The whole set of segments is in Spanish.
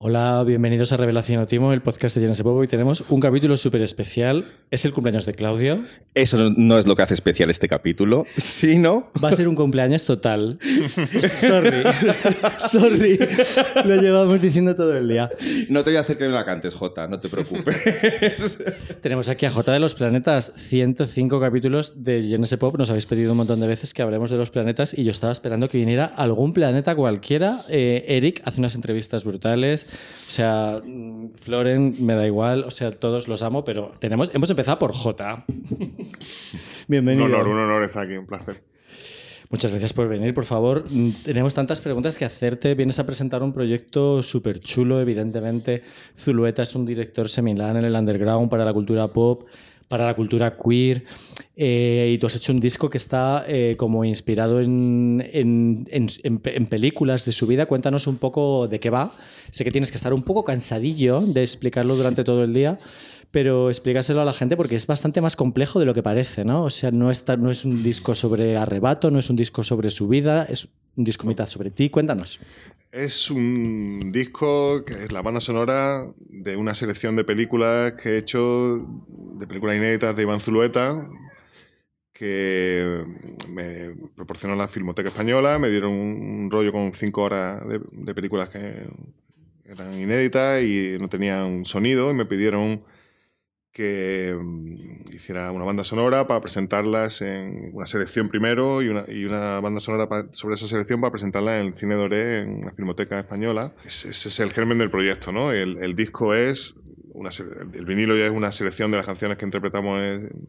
Hola, bienvenidos a Revelación Otimo, el podcast de Jenna Popo. Hoy tenemos un capítulo súper especial. Es el cumpleaños de Claudio. Eso no es lo que hace especial este capítulo, sino... Va a ser un cumpleaños total. Sorry. Sorry. Lo llevamos diciendo todo el día. No te voy a hacer que me la cantes, Jota, no te preocupes. tenemos aquí a Jota de los Planetas, 105 capítulos de Jenna Pop. Nos habéis pedido un montón de veces que hablemos de los planetas y yo estaba esperando que viniera algún planeta cualquiera. Eh, Eric hace unas entrevistas brutales. O sea, Floren me da igual, o sea, todos los amo, pero tenemos, hemos empezado por J. Bienvenido. Un honor, un honor estar aquí, un placer. Muchas gracias por venir, por favor. Mm, tenemos tantas preguntas que hacerte. Vienes a presentar un proyecto súper chulo, evidentemente. Zulueta es un director seminal en el underground para la cultura pop para la cultura queer. Eh, y tú has hecho un disco que está eh, como inspirado en, en, películas de su vida. Cuéntanos un poco de qué va. Sé que tienes que estar un poco cansadillo de explicarlo durante todo el día, pero explícaselo a la gente porque es bastante más complejo de lo que parece, ¿no? O sea, no, está, no es un disco sobre arrebato, no es un disco sobre su vida, es un disco mitad sobre ti. Cuéntanos. Es un disco que es la banda sonora de una selección de películas que he hecho, de películas inéditas de Iván Zulueta, que me proporcionó la Filmoteca Española, me dieron un rollo con cinco horas de, películas que eran inéditas y no tenían sonido y me pidieron que mm, hiciera una banda sonora para presentarlas en una selección primero y una, y una banda sonora sobre esa selección para presentarla en el Cine Doré, en la Filmoteca Española. Ese, es el germen del proyecto, ¿no? El, el disco es una, el vinilo ya es una selección de las canciones que interpretamos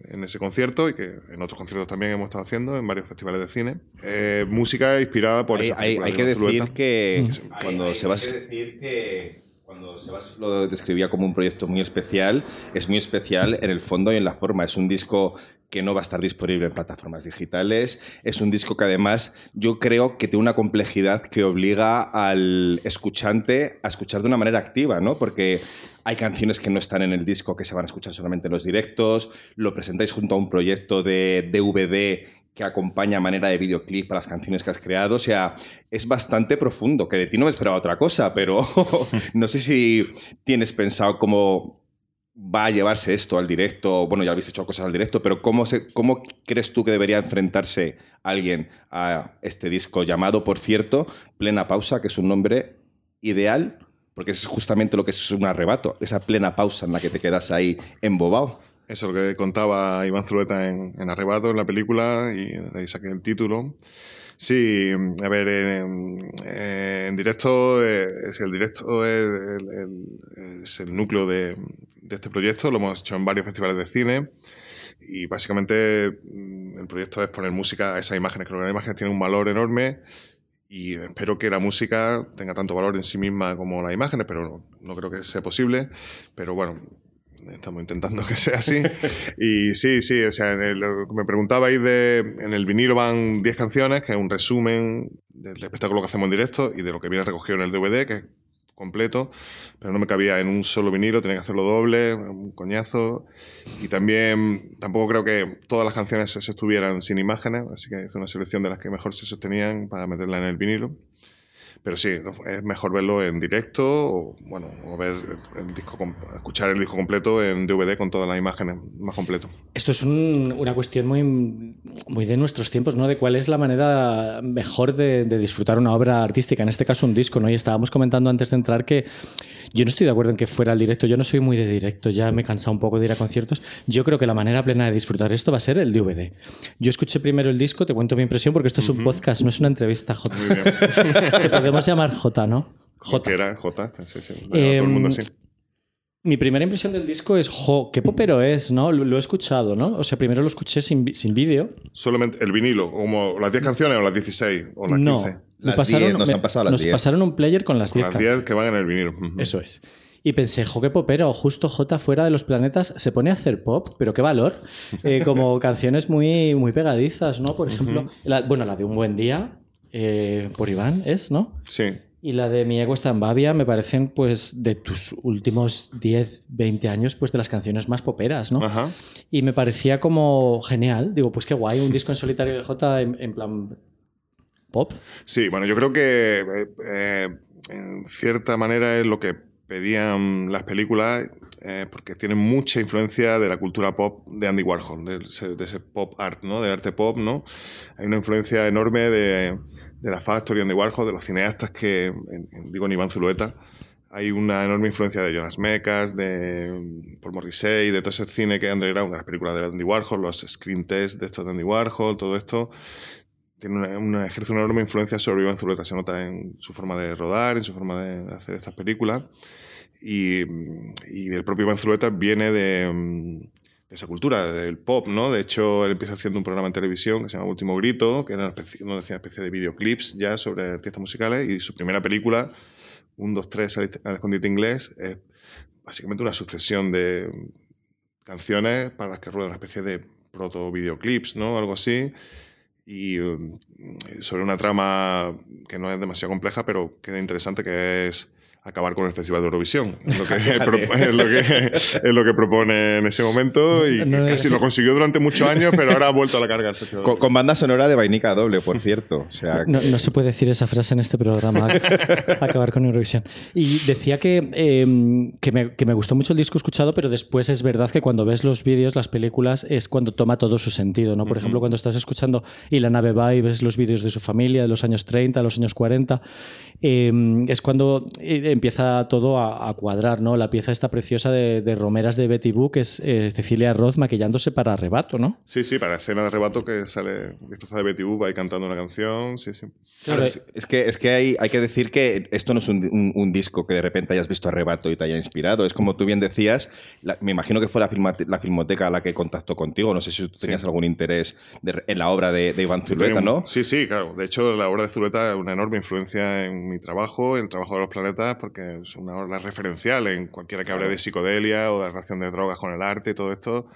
en, ese concierto y que en otros conciertos también hemos estado haciendo en varios festivales de cine. Eh, música inspirada por hay, hay, hay que decir que cuando se va a decir que cuando Sebas lo describía como un proyecto muy especial, es muy especial en el fondo y en la forma. Es un disco que no va a estar disponible en plataformas digitales. Es un disco que además yo creo que tiene una complejidad que obliga al escuchante a escuchar de una manera activa, ¿no? Porque hay canciones que no están en el disco que se van a escuchar solamente en los directos, lo presentáis junto a un proyecto de DVD que acompaña a manera de videoclip para las canciones que has creado. O sea, es bastante profundo, que de ti no me esperaba otra cosa, pero no sé si tienes pensado cómo va a llevarse esto al directo. Bueno, ya habéis hecho cosas al directo, pero ¿cómo, cómo crees tú que debería enfrentarse alguien a este disco llamado, por cierto, Plena Pausa, que es un nombre ideal? Porque es justamente lo que es un arrebato, esa plena pausa en la que te quedas ahí embobado. Eso es lo que contaba Iván Zulueta en, Arrebato, en la película, y de ahí saqué el título. Sí, a ver, en, directo, eh, es el directo es el, núcleo de, este proyecto, lo hemos hecho en varios festivales de cine y básicamente mm, el proyecto es poner música a esas imágenes, creo que las imágenes tienen un valor enorme y espero que la música tenga tanto valor en sí misma como las imágenes, pero no, no creo que sea posible, pero bueno, Estamos intentando que sea así. y sí, sí, o sea, me preguntabais de. En el vinilo van 10 canciones, que es un resumen del espectáculo que hacemos en directo y de lo que viene recogido en el DVD, que es completo, pero no me cabía en un solo vinilo, tenía que hacerlo doble, un coñazo. Y también tampoco creo que todas las canciones se estuvieran sin imágenes, así que hice una selección de las que mejor se sostenían para meterla en el vinilo. Pero sí, es mejor verlo en directo o, bueno, o ver el disco, escuchar el disco completo en DVD con todas las imágenes más completo. Esto es una cuestión muy, muy de nuestros tiempos, ¿no? De cuál es la manera mejor de, de, disfrutar una obra artística, en este caso un disco, ¿no? Y estábamos comentando antes de entrar que yo no estoy de acuerdo en que fuera el directo, yo no soy muy de directo, ya me he cansado un poco de ir a conciertos. Yo creo que la manera plena de disfrutar esto va a ser el DVD. Yo escuché primero el disco, te cuento mi impresión porque esto es un podcast, no es una entrevista, J. Te podemos llamar J, ¿no? J. Era J, sí, sí. todo el mundo em, así. Mi primera impresión del disco es, jo, qué popero es, ¿no? Lo, he escuchado, ¿no? O sea, primero lo escuché sin, sin vídeo. Solamente el vinilo, como las 10 canciones o las 16 o las no, 15. Las pasaron, nos han pasado las nos pasaron un player con las 10 Las 10 que van en el vinilo. Eso es. Y pensé, jo, qué popero, justo J fuera de los planetas se pone a hacer pop, pero qué valor. Eh, como canciones muy, muy pegadizas, ¿no? Por ejemplo, bueno, la de Un Buen Día, eh, por Iván, ¿es, no? Sí. Y la de Mi ego está en Babia me parecen, pues, de tus últimos 10, 20 años, pues, de las canciones más poperas, ¿no? Ajá. Y me parecía como genial. Digo, pues qué guay, un disco en solitario de J en, plan pop. Sí, bueno, yo creo que eh, en cierta manera es lo que pedían las películas eh, porque tienen mucha influencia de la cultura pop de Andy Warhol, de ese, pop art, ¿no? De arte pop, ¿no? Hay una influencia enorme de, de la Factory, Andy Warhol, de los cineastas que, digo en Iván Zulueta, hay una enorme influencia de Jonas Mekas, de Paul Morrissey, de todo ese cine que es underground, de las películas de Andy Warhol, los screen tests de estos de Andy Warhol, todo esto tiene una, ejerce una enorme influencia sobre Iván Zulueta. Se nota en su forma de rodar, en su forma de hacer estas películas. Y, el propio Iván Zulueta viene de, esa cultura, del pop, ¿no? De hecho, él empieza haciendo un programa en televisión que se llama Último Grito, que era una especie, de videoclips ya sobre artistas musicales. Y su primera película, Un, dos, tres al escondite inglés, es básicamente una sucesión de canciones para las que rueda una especie de proto-videoclips, ¿no? Algo así y um, sobre una trama que no es demasiado compleja, pero que es interesante, que es acabar con el Festival de Eurovisión. Es lo que, es lo que, propone en ese momento y casi lo consiguió durante muchos años, pero ahora ha vuelto a la carga. Con, banda sonora de vainica doble, por cierto. O sea, no, se puede decir esa frase en este programa, acabar con Eurovisión. Y decía que, em, que, me, que, me, gustó mucho el disco escuchado, pero después es verdad que cuando ves los vídeos, las películas, es cuando toma todo su sentido. ¿no? Por ejemplo, cuando estás escuchando y la nave va y ves los vídeos de su familia de los años 30, los años 40, em, es cuando eh, empieza todo a, cuadrar, ¿no? La pieza esta preciosa de, Romeras de Betty Boo, que es eh, Cecilia Roth maquillándose para Arrebato, ¿no? Sí, sí, para escena de Arrebato que sale disfrazada de Betty Boo, va ahí cantando una canción, sí, sí. Claro, es, que, es que hay, hay que decir que esto no es un, disco que de repente hayas visto Arrebato y te haya inspirado, es como tú bien decías, me imagino que fue la, la, Filmoteca la que contactó contigo, no sé si tú tenías algún interés en la obra de, Iván Zulueta, ¿no? Sí, sí, claro. De hecho, la obra de Zulueta es una enorme influencia en mi trabajo, en el trabajo de los planetas, porque es una obra referencial en cualquiera que hable de psicodelia o de relación de drogas con el arte, todo esto.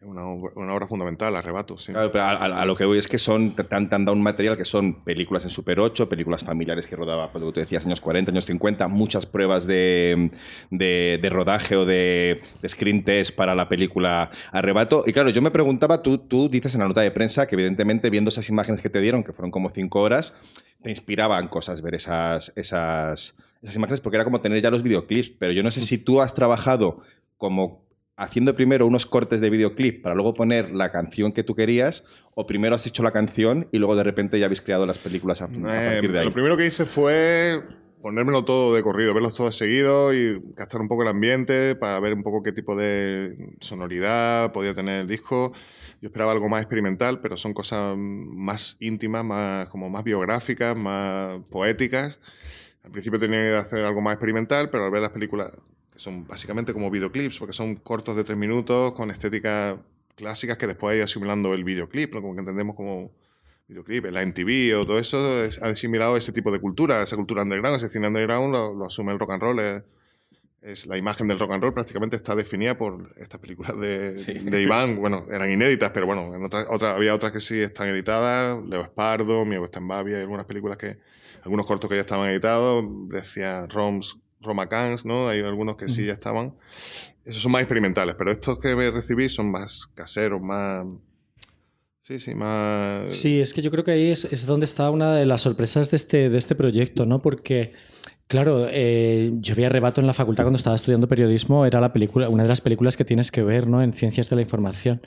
Es una, una, obra fundamental, arrebato, sí. Claro, pero a, lo que voy es que son, dado un material que son películas en Super 8, películas familiares que rodaba, pues, lo que tú decías, años 40, años 50, muchas pruebas de, de, rodaje o de, de, screen test para la película Arrebato. Y claro, yo me preguntaba, tú, tú dices en la nota de prensa que evidentemente viendo esas imágenes que te dieron, que fueron como cinco horas, te inspiraban cosas ver esas, esas, esas imágenes porque era como tener ya los videoclips. Pero yo no sé si tú has trabajado como haciendo primero unos cortes de videoclip para luego poner la canción que tú querías, o primero has hecho la canción y luego de repente ya habéis creado las películas a, a eh, partir de ahí? Lo primero que hice fue ponérmelo todo de corrido, verlos todos seguidos y gastar un poco el ambiente para ver un poco qué tipo de sonoridad podía tener el disco. Yo esperaba algo más experimental, pero son cosas más íntimas, más, como más biográficas, más poéticas. Al principio tenía idea de hacer algo más experimental, pero al ver las películas, que son básicamente como videoclips, porque son cortos de tres minutos, con estéticas clásicas que después hay asimilando el videoclip, como que entendemos como videoclip, la MTV o todo eso, ha asimilado ese tipo de cultura, esa cultura underground, ese cine underground lo, asume el rock and roll es la imagen del rock and roll prácticamente está definida por estas películas de, de Iván. Bueno, eran inéditas, pero bueno, en otras, había otras que sí están editadas. Leo Espardo, Mi está en Babia, hay algunas películas que, algunos decía que ya estaban editados. Decía Roms, Roma Cans, ¿no? Hay algunos que sí ya estaban. Esos son más experimentales, pero estos que me recibí son más caseros, más... Sí, sí, más... Sí, es que yo creo que ahí es, es donde está una de las sorpresas de este, de este proyecto, ¿no? Porque Claro, eh, yo vi Arrebato en la facultad cuando estaba estudiando periodismo, era la película, una de las películas que tienes que ver ¿no? en Ciencias de la Información.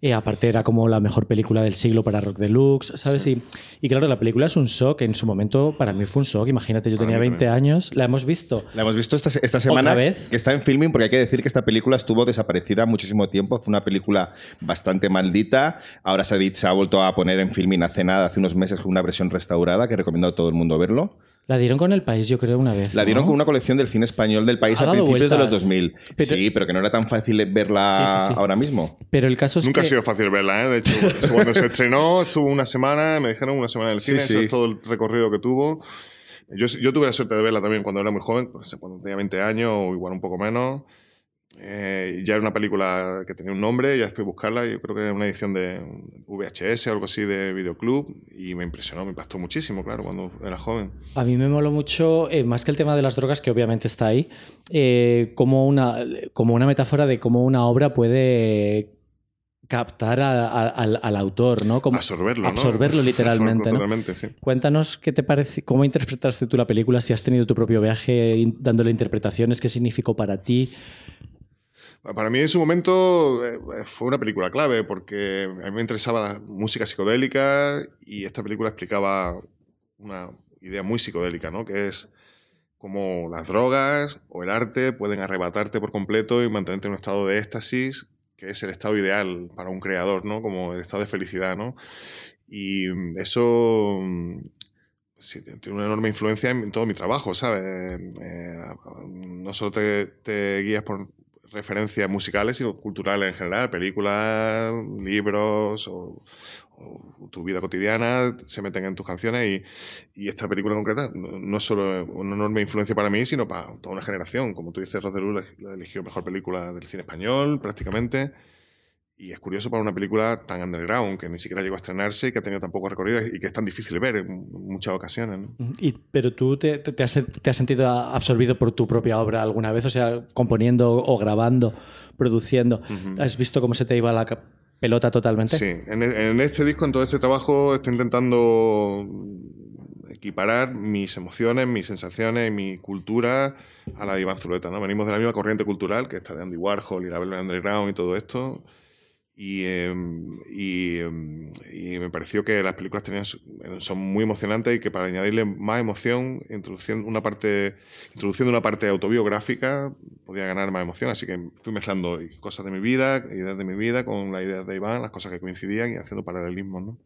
Y aparte era como la mejor película del siglo para Rock Deluxe, ¿sabes? Y, y, claro, la película es un shock. En su momento, para mí fue un shock. Imagínate, yo tenía 20 años. La hemos visto. La hemos visto esta, esta semana. vez? Que está en filming, porque hay que decir que esta película estuvo desaparecida muchísimo tiempo. Fue una película bastante maldita. Ahora se ha, se ha vuelto a poner en filming hace nada, hace unos meses, con una versión restaurada que recomiendo a todo el mundo verlo. La dieron con el país, yo creo, una vez. La dieron con una colección del cine español del país a principios de los 2000. sí, pero que no era tan fácil verla ahora mismo. Pero el caso es Nunca ha sido fácil verla, ¿eh? De hecho, cuando se estrenó, estuvo una semana, me dijeron una semana en el cine, eso es todo el recorrido que tuvo. Yo, yo, tuve la suerte de verla también cuando era muy joven, pues, cuando tenía 20 años o igual un poco menos. Eh, ya era una película que tenía un nombre, ya fui a buscarla, yo creo que era una edición de VHS o algo así de videoclub y me impresionó, me impactó muchísimo, claro, cuando era joven. A mí me moló mucho, eh, más que el tema de las drogas, que obviamente está ahí, eh, como, una, como una metáfora de cómo una obra puede captar al, autor, ¿no? Como absorberlo, absorberlo literalmente. Totalmente, sí. Cuéntanos qué te parece, cómo interpretaste tú la película, si has tenido tu propio viaje dándole interpretaciones, qué significó para ti. Para mí en su momento eh, fue una película clave porque a mí me interesaba la música psicodélica y esta película explicaba una idea muy psicodélica, ¿no? Que es cómo las drogas o el arte pueden arrebatarte por completo y mantenerte en un estado de éxtasis que es el estado ideal para un creador, ¿no? Como el estado de felicidad, ¿no? Y eso sí, tiene una enorme influencia en todo mi trabajo, ¿sabes? Eh, no solo te, te, guías por referencias musicales, sino culturales en general, películas, libros o, tu vida cotidiana se meten en tus canciones y, y esta película concreta no, es solo una enorme influencia para mí, sino para toda una generación. Como tú dices, la eligió mejor película del cine español, prácticamente. Y es curioso para una película tan underground, que ni siquiera llegó a estrenarse y que ha tenido tan poco recorrido y que es tan difícil ver en muchas ocasiones. Y, pero tú te, te, has, te, has, sentido absorbido por tu propia obra alguna vez, o sea, componiendo o grabando, produciendo. ¿Has visto cómo se te iba la pelota totalmente? Sí, en, en este disco, en todo este trabajo, estoy intentando equiparar mis emociones, mis sensaciones, mi cultura a la de Iván Zulueta. ¿no? Venimos de la misma corriente cultural, que está de Andy Warhol y la Velvet Underground y todo esto. Y, em, y, me pareció que las películas tenían, son muy emocionantes y que para añadirle más emoción, introduciendo una parte, introduciendo una parte autobiográfica, podía ganar más emoción. Así que fui mezclando cosas de mi vida, ideas de mi vida, con las ideas de Iván, las cosas que coincidían y haciendo paralelismos. ¿no?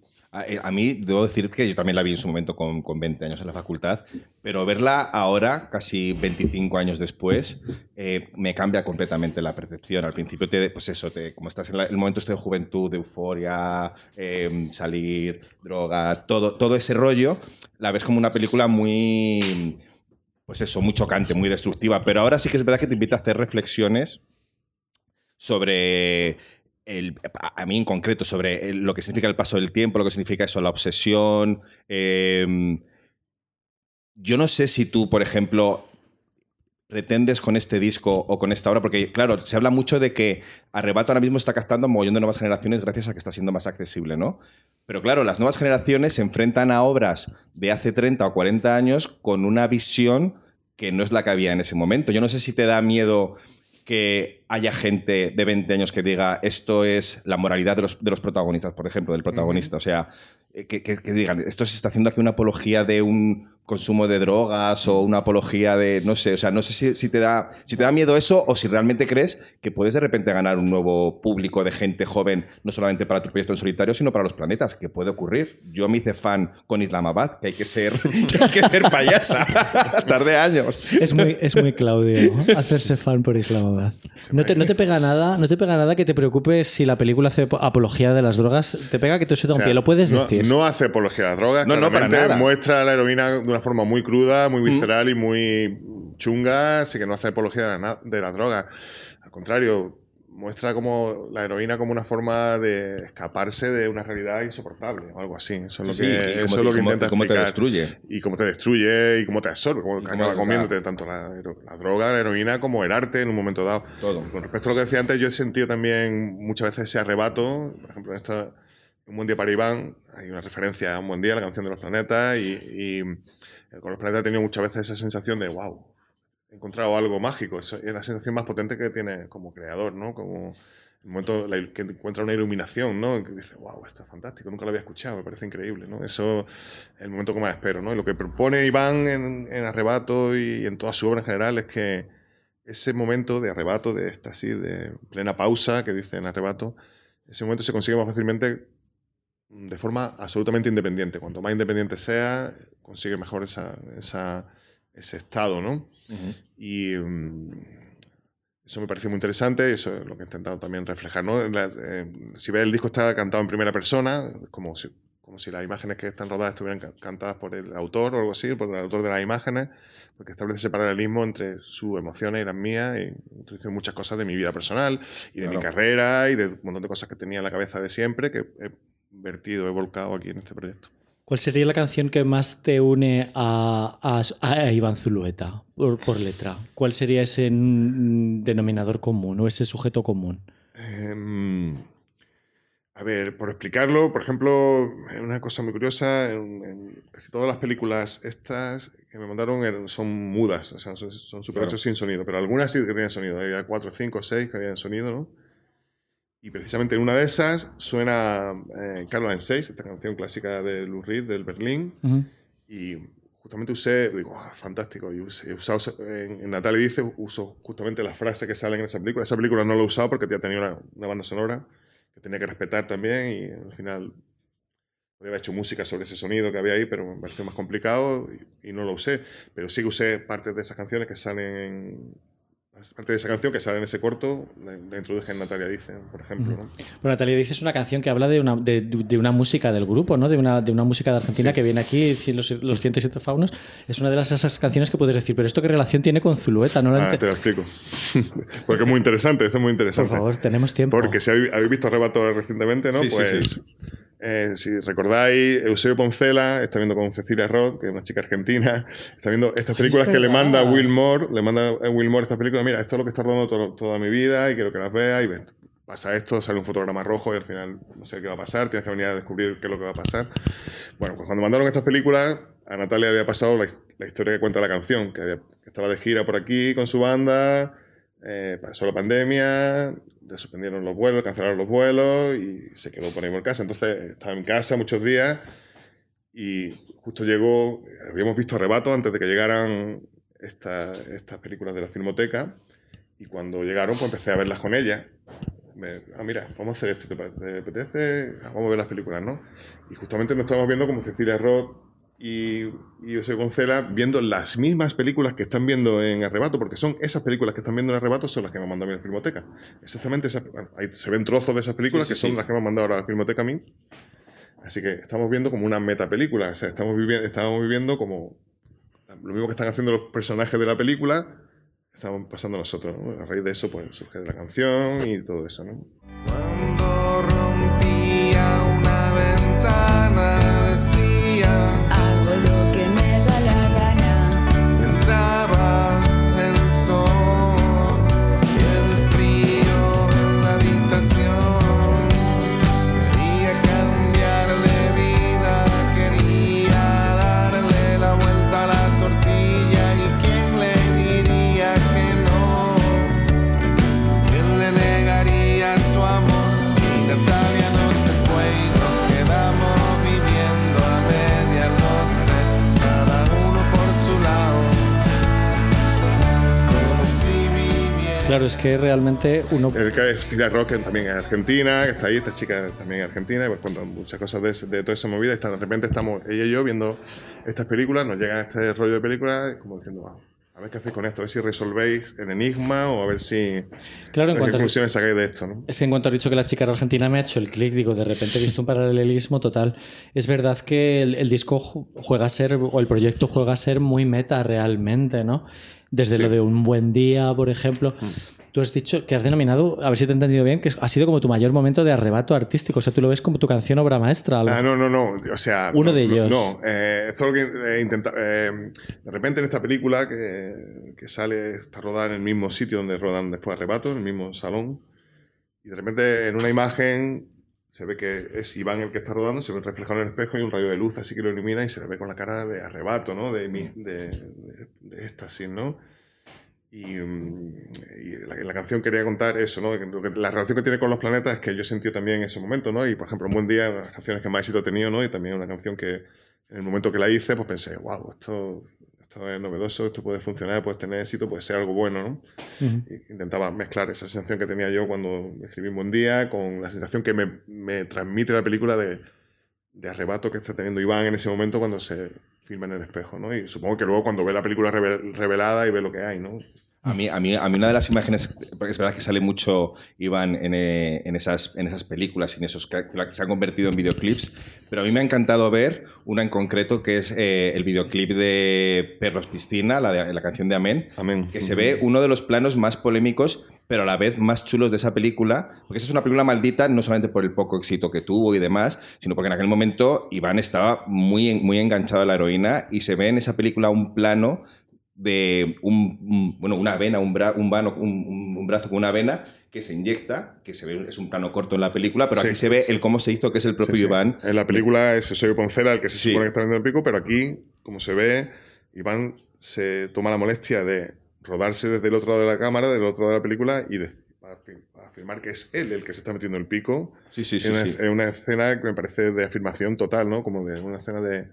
Eh, a, mí, debo decir que yo también la vi en su momento con, con, 20 años en la facultad, pero verla ahora, casi 25 años después, eh, me cambia completamente la percepción. Al principio, te, pues eso, te, como estás en el momento este de juventud, de euforia, em, salir, drogas, todo, todo ese rollo, la ves como una película muy, pues eso, muy chocante, muy destructiva. Pero ahora sí que es verdad que te invita a hacer reflexiones sobre a mí en concreto, sobre lo que significa el paso del tiempo, lo que significa eso, la obsesión. Em, yo no sé si tú, por ejemplo, pretendes con este disco o con esta obra, porque claro, se habla mucho de que Arrebato ahora mismo está captando un montón de nuevas generaciones gracias a que está siendo más accesible, ¿no? Pero claro, las nuevas generaciones se enfrentan a obras de hace 30 o 40 años con una visión que no es la que había en ese momento. Yo no sé si te da miedo que haya gente de 20 años que diga esto es la moralidad de los, de los protagonistas, por ejemplo, del protagonista. O sea, eh, que, que, digan, esto se está haciendo aquí una apología de un consumo de drogas o una apología de, no sé, o sea, no sé si, si, te da, si te da miedo eso o si realmente crees que puedes de repente ganar un nuevo público de gente joven, no solamente para tu proyecto en solitario, sino para los planetas, que puede ocurrir. Yo me hice fan con Islamabad, que hay que ser, hay que ser payasa, tarde años. Es muy, es muy Claudio, hacerse fan por Islamabad. No te, no te, pega nada, no te pega nada que te preocupes si la película hace apología de las drogas, te pega que te suelta un pie, lo puedes decir. No hace apología a las drogas, no, no para nada. muestra la heroína de una forma muy cruda, muy visceral y muy chunga, así que no hace apología de la, de la droga. Al contrario, muestra como la heroína como una forma de escaparse de una realidad insoportable o algo así. Eso es lo que, eso es lo que intenta cómo te destruye. Y cómo te destruye y cómo te absorbe, cómo, acaba comiéndote tanto la, la, droga, la heroína como el arte en un momento dado. Todo. Con respecto a lo que decía antes, yo he sentido también muchas veces ese arrebato, por ejemplo, en esta un buen día para Iván, hay una referencia a Un buen día, la canción de los planetas, y, con los planetas he tenido muchas veces esa sensación de, wow, he encontrado algo mágico. es la sensación más potente que tiene como creador, ¿no? Como el momento que encuentra una iluminación, ¿no? Que dice, wow, esto es fantástico, nunca lo había escuchado, me parece increíble, ¿no? Eso es el momento que más espero, ¿no? Y lo que propone Iván en, Arrebato y en toda su obra en general es que ese momento de arrebato, de así de plena pausa que dice en Arrebato, ese momento se consigue más fácilmente de forma absolutamente independiente. Cuanto más independiente sea, consigue mejor esa, ese estado, ¿no? Y mm, eso me pareció muy interesante y eso es lo que he intentado también reflejar, ¿no? Eh, si ves el disco está cantado en primera persona, como si, como si las imágenes que están rodadas estuvieran cantadas por el autor o algo así, por el autor de las imágenes, porque establece ese paralelismo entre sus emociones y las mías y introduce muchas cosas de mi vida personal y de mi carrera y de un montón de cosas que tenía en la cabeza de siempre que vertido, he volcado aquí en este proyecto. ¿Cuál sería la canción que más te une a, a, Iván Zulueta por, letra? ¿Cuál sería ese denominador común o ese sujeto común? Em, A ver, por explicarlo, por ejemplo, una cosa muy curiosa, en, casi todas las películas estas que me mandaron son mudas, o sea, son, super sin sonido, pero algunas sí que tenían sonido, había cuatro, cinco, seis que habían sonido, ¿no? Y precisamente en una de esas suena eh, Caroline 6, esta canción clásica de Lou Reed, del Berlín, y justamente usé, digo, ah, fantástico, y usé, he usado, en, Natalia dice, uso justamente la frase que sale en esa película, esa película no la he usado porque tenía una, una banda sonora, que tenía que respetar también y al final había hecho música sobre ese sonido que había ahí, pero me pareció más complicado y, no lo usé. Pero sí usé partes de esas canciones que salen en, parte de esa canción que sale en ese corto, la, introduje en Natalia Dice, por ejemplo. ¿no? Natalia Dice es una canción que habla de una, de, de una música del grupo, ¿no? de, una, de una música de Argentina que viene aquí, los, los 107 faunos. Es una de las, esas canciones que puedes decir, pero ¿esto qué relación tiene con Zulueta? ¿No ah, te lo explico. Porque es muy interesante, esto es muy interesante. Por favor, tenemos tiempo. Porque si habéis, visto Arrebato recientemente, ¿no? pues eh, si recordáis, Eusebio Poncela está viendo con Cecilia Roth, que es una chica argentina, está viendo estas películas que le manda a Will Moore, le manda a Will Moore estas películas, mira, esto es lo que está rodando toda mi vida y quiero que las vea y ves, pasa esto, sale un fotograma rojo y al final no sé qué va a pasar, tienes que venir a descubrir qué es lo que va a pasar. Bueno, pues cuando mandaron estas películas, a Natalia había pasado la, historia que cuenta la canción, que, estaba de gira por aquí con su banda, eh, pasó la pandemia, le suspendieron los vuelos, cancelaron los vuelos y se quedó por ahí por casa. Entonces estaba en casa muchos días y justo llegó, habíamos visto arrebato antes de que llegaran estas películas de la Filmoteca y cuando llegaron pues empecé a verlas con ella. ah, mira, vamos a hacer esto, ¿te, apetece? Ah, vamos a ver las películas, ¿no? Y justamente nos estamos viendo como Cecilia Roth y, y José Goncela viendo las mismas películas que están viendo en Arrebato, porque son esas películas que están viendo en Arrebato son las que me han mandado a mí en Filmoteca. Exactamente, ahí se ven trozos de esas películas que son las que me han mandado ahora a la Filmoteca a mí. Así que estamos viendo como una metapelícula, o sea, estamos, viviendo, estamos viviendo como lo mismo que están haciendo los personajes de la película, estamos pasando nosotros. A raíz de eso, pues surge la canción y todo eso, ¿no? Claro, es que realmente uno. El que es Rock también es argentina, que está ahí, esta chica también es argentina, y pues cuando muchas cosas de, de toda esa movida, de repente estamos ella y yo viendo estas películas, nos llega este rollo de películas, como diciendo, wow, a ver qué hacéis con esto, a ver si resolvéis el enigma o a ver si. Claro, en cuanto conclusiones sacáis de esto, ¿no? Es que en cuanto has dicho que la chica argentina me ha hecho el clic, digo, de repente he visto un paralelismo total. Es verdad que el, el disco juega a ser, o el proyecto juega a ser muy meta realmente, ¿no? Desde lo de un buen día, por ejemplo. Mm. Tú has dicho que has denominado, a ver si te he entendido bien, que ha sido como tu mayor momento de arrebato artístico. O sea, tú lo ves como tu canción obra maestra. Ah, no, no, no. O sea. Uno de ellos. No, eh, solo que eh, intenta, eh, de repente en esta película que, que, sale, está rodada en el mismo sitio donde rodan después arrebato, en el mismo salón. Y de repente en una imagen se ve que es Iván el que está rodando, se ve reflejado en el espejo y un rayo de luz así que lo ilumina y se le ve con la cara de arrebato, ¿no? De, de, de, de éxtasis, ¿no? Y, mm, la, canción quería contar eso, ¿no? La relación que tiene con los planetas es que yo sentí también en ese momento, ¿no? Y por ejemplo, Un Buen Día, una de las canciones que más éxito he tenido, ¿no? Y también una canción que en el momento que la hice, pues pensé, wow, esto, esto es novedoso, esto puede funcionar, puede tener éxito, puede ser algo bueno, ¿no? Intentaba mezclar esa sensación que tenía yo cuando escribí Un Buen Día con la sensación que me, me transmite la película de, de, arrebato que está teniendo Iván en ese momento cuando se filma en el espejo, ¿no? Y supongo que luego cuando ve la película revelada y ve lo que hay, ¿no? A mí, a, mí, a mí una de las imágenes, porque es verdad que sale mucho Iván en, eh, en, esas, en esas películas y en esos que, se han convertido en videoclips, pero a mí me ha encantado ver una en concreto que es eh, el videoclip de Perros Piscina, la, de, la canción de Amén, Amén, que se ve uno de los planos más polémicos, pero a la vez más chulos de esa película, porque esa es una película maldita no solamente por el poco éxito que tuvo y demás, sino porque en aquel momento Iván estaba muy, muy enganchado a la heroína y se ve en esa película un plano de un, bueno, una vena, un, un, vano, un, un brazo con una vena que se inyecta, que se ve, es un plano corto en la película, pero aquí se ve el cómo se hizo, que es el propio Iván. En la película es Eusebio Poncela el que se supone que está viendo el pico, pero aquí, como se ve, Iván se toma la molestia de rodarse desde el otro lado de la cámara, del otro lado de la película, y afirmar que es él el que se está metiendo el pico. Sí, sí, sí. Es una, una, escena que me parece de afirmación total, ¿no? Como de una escena de.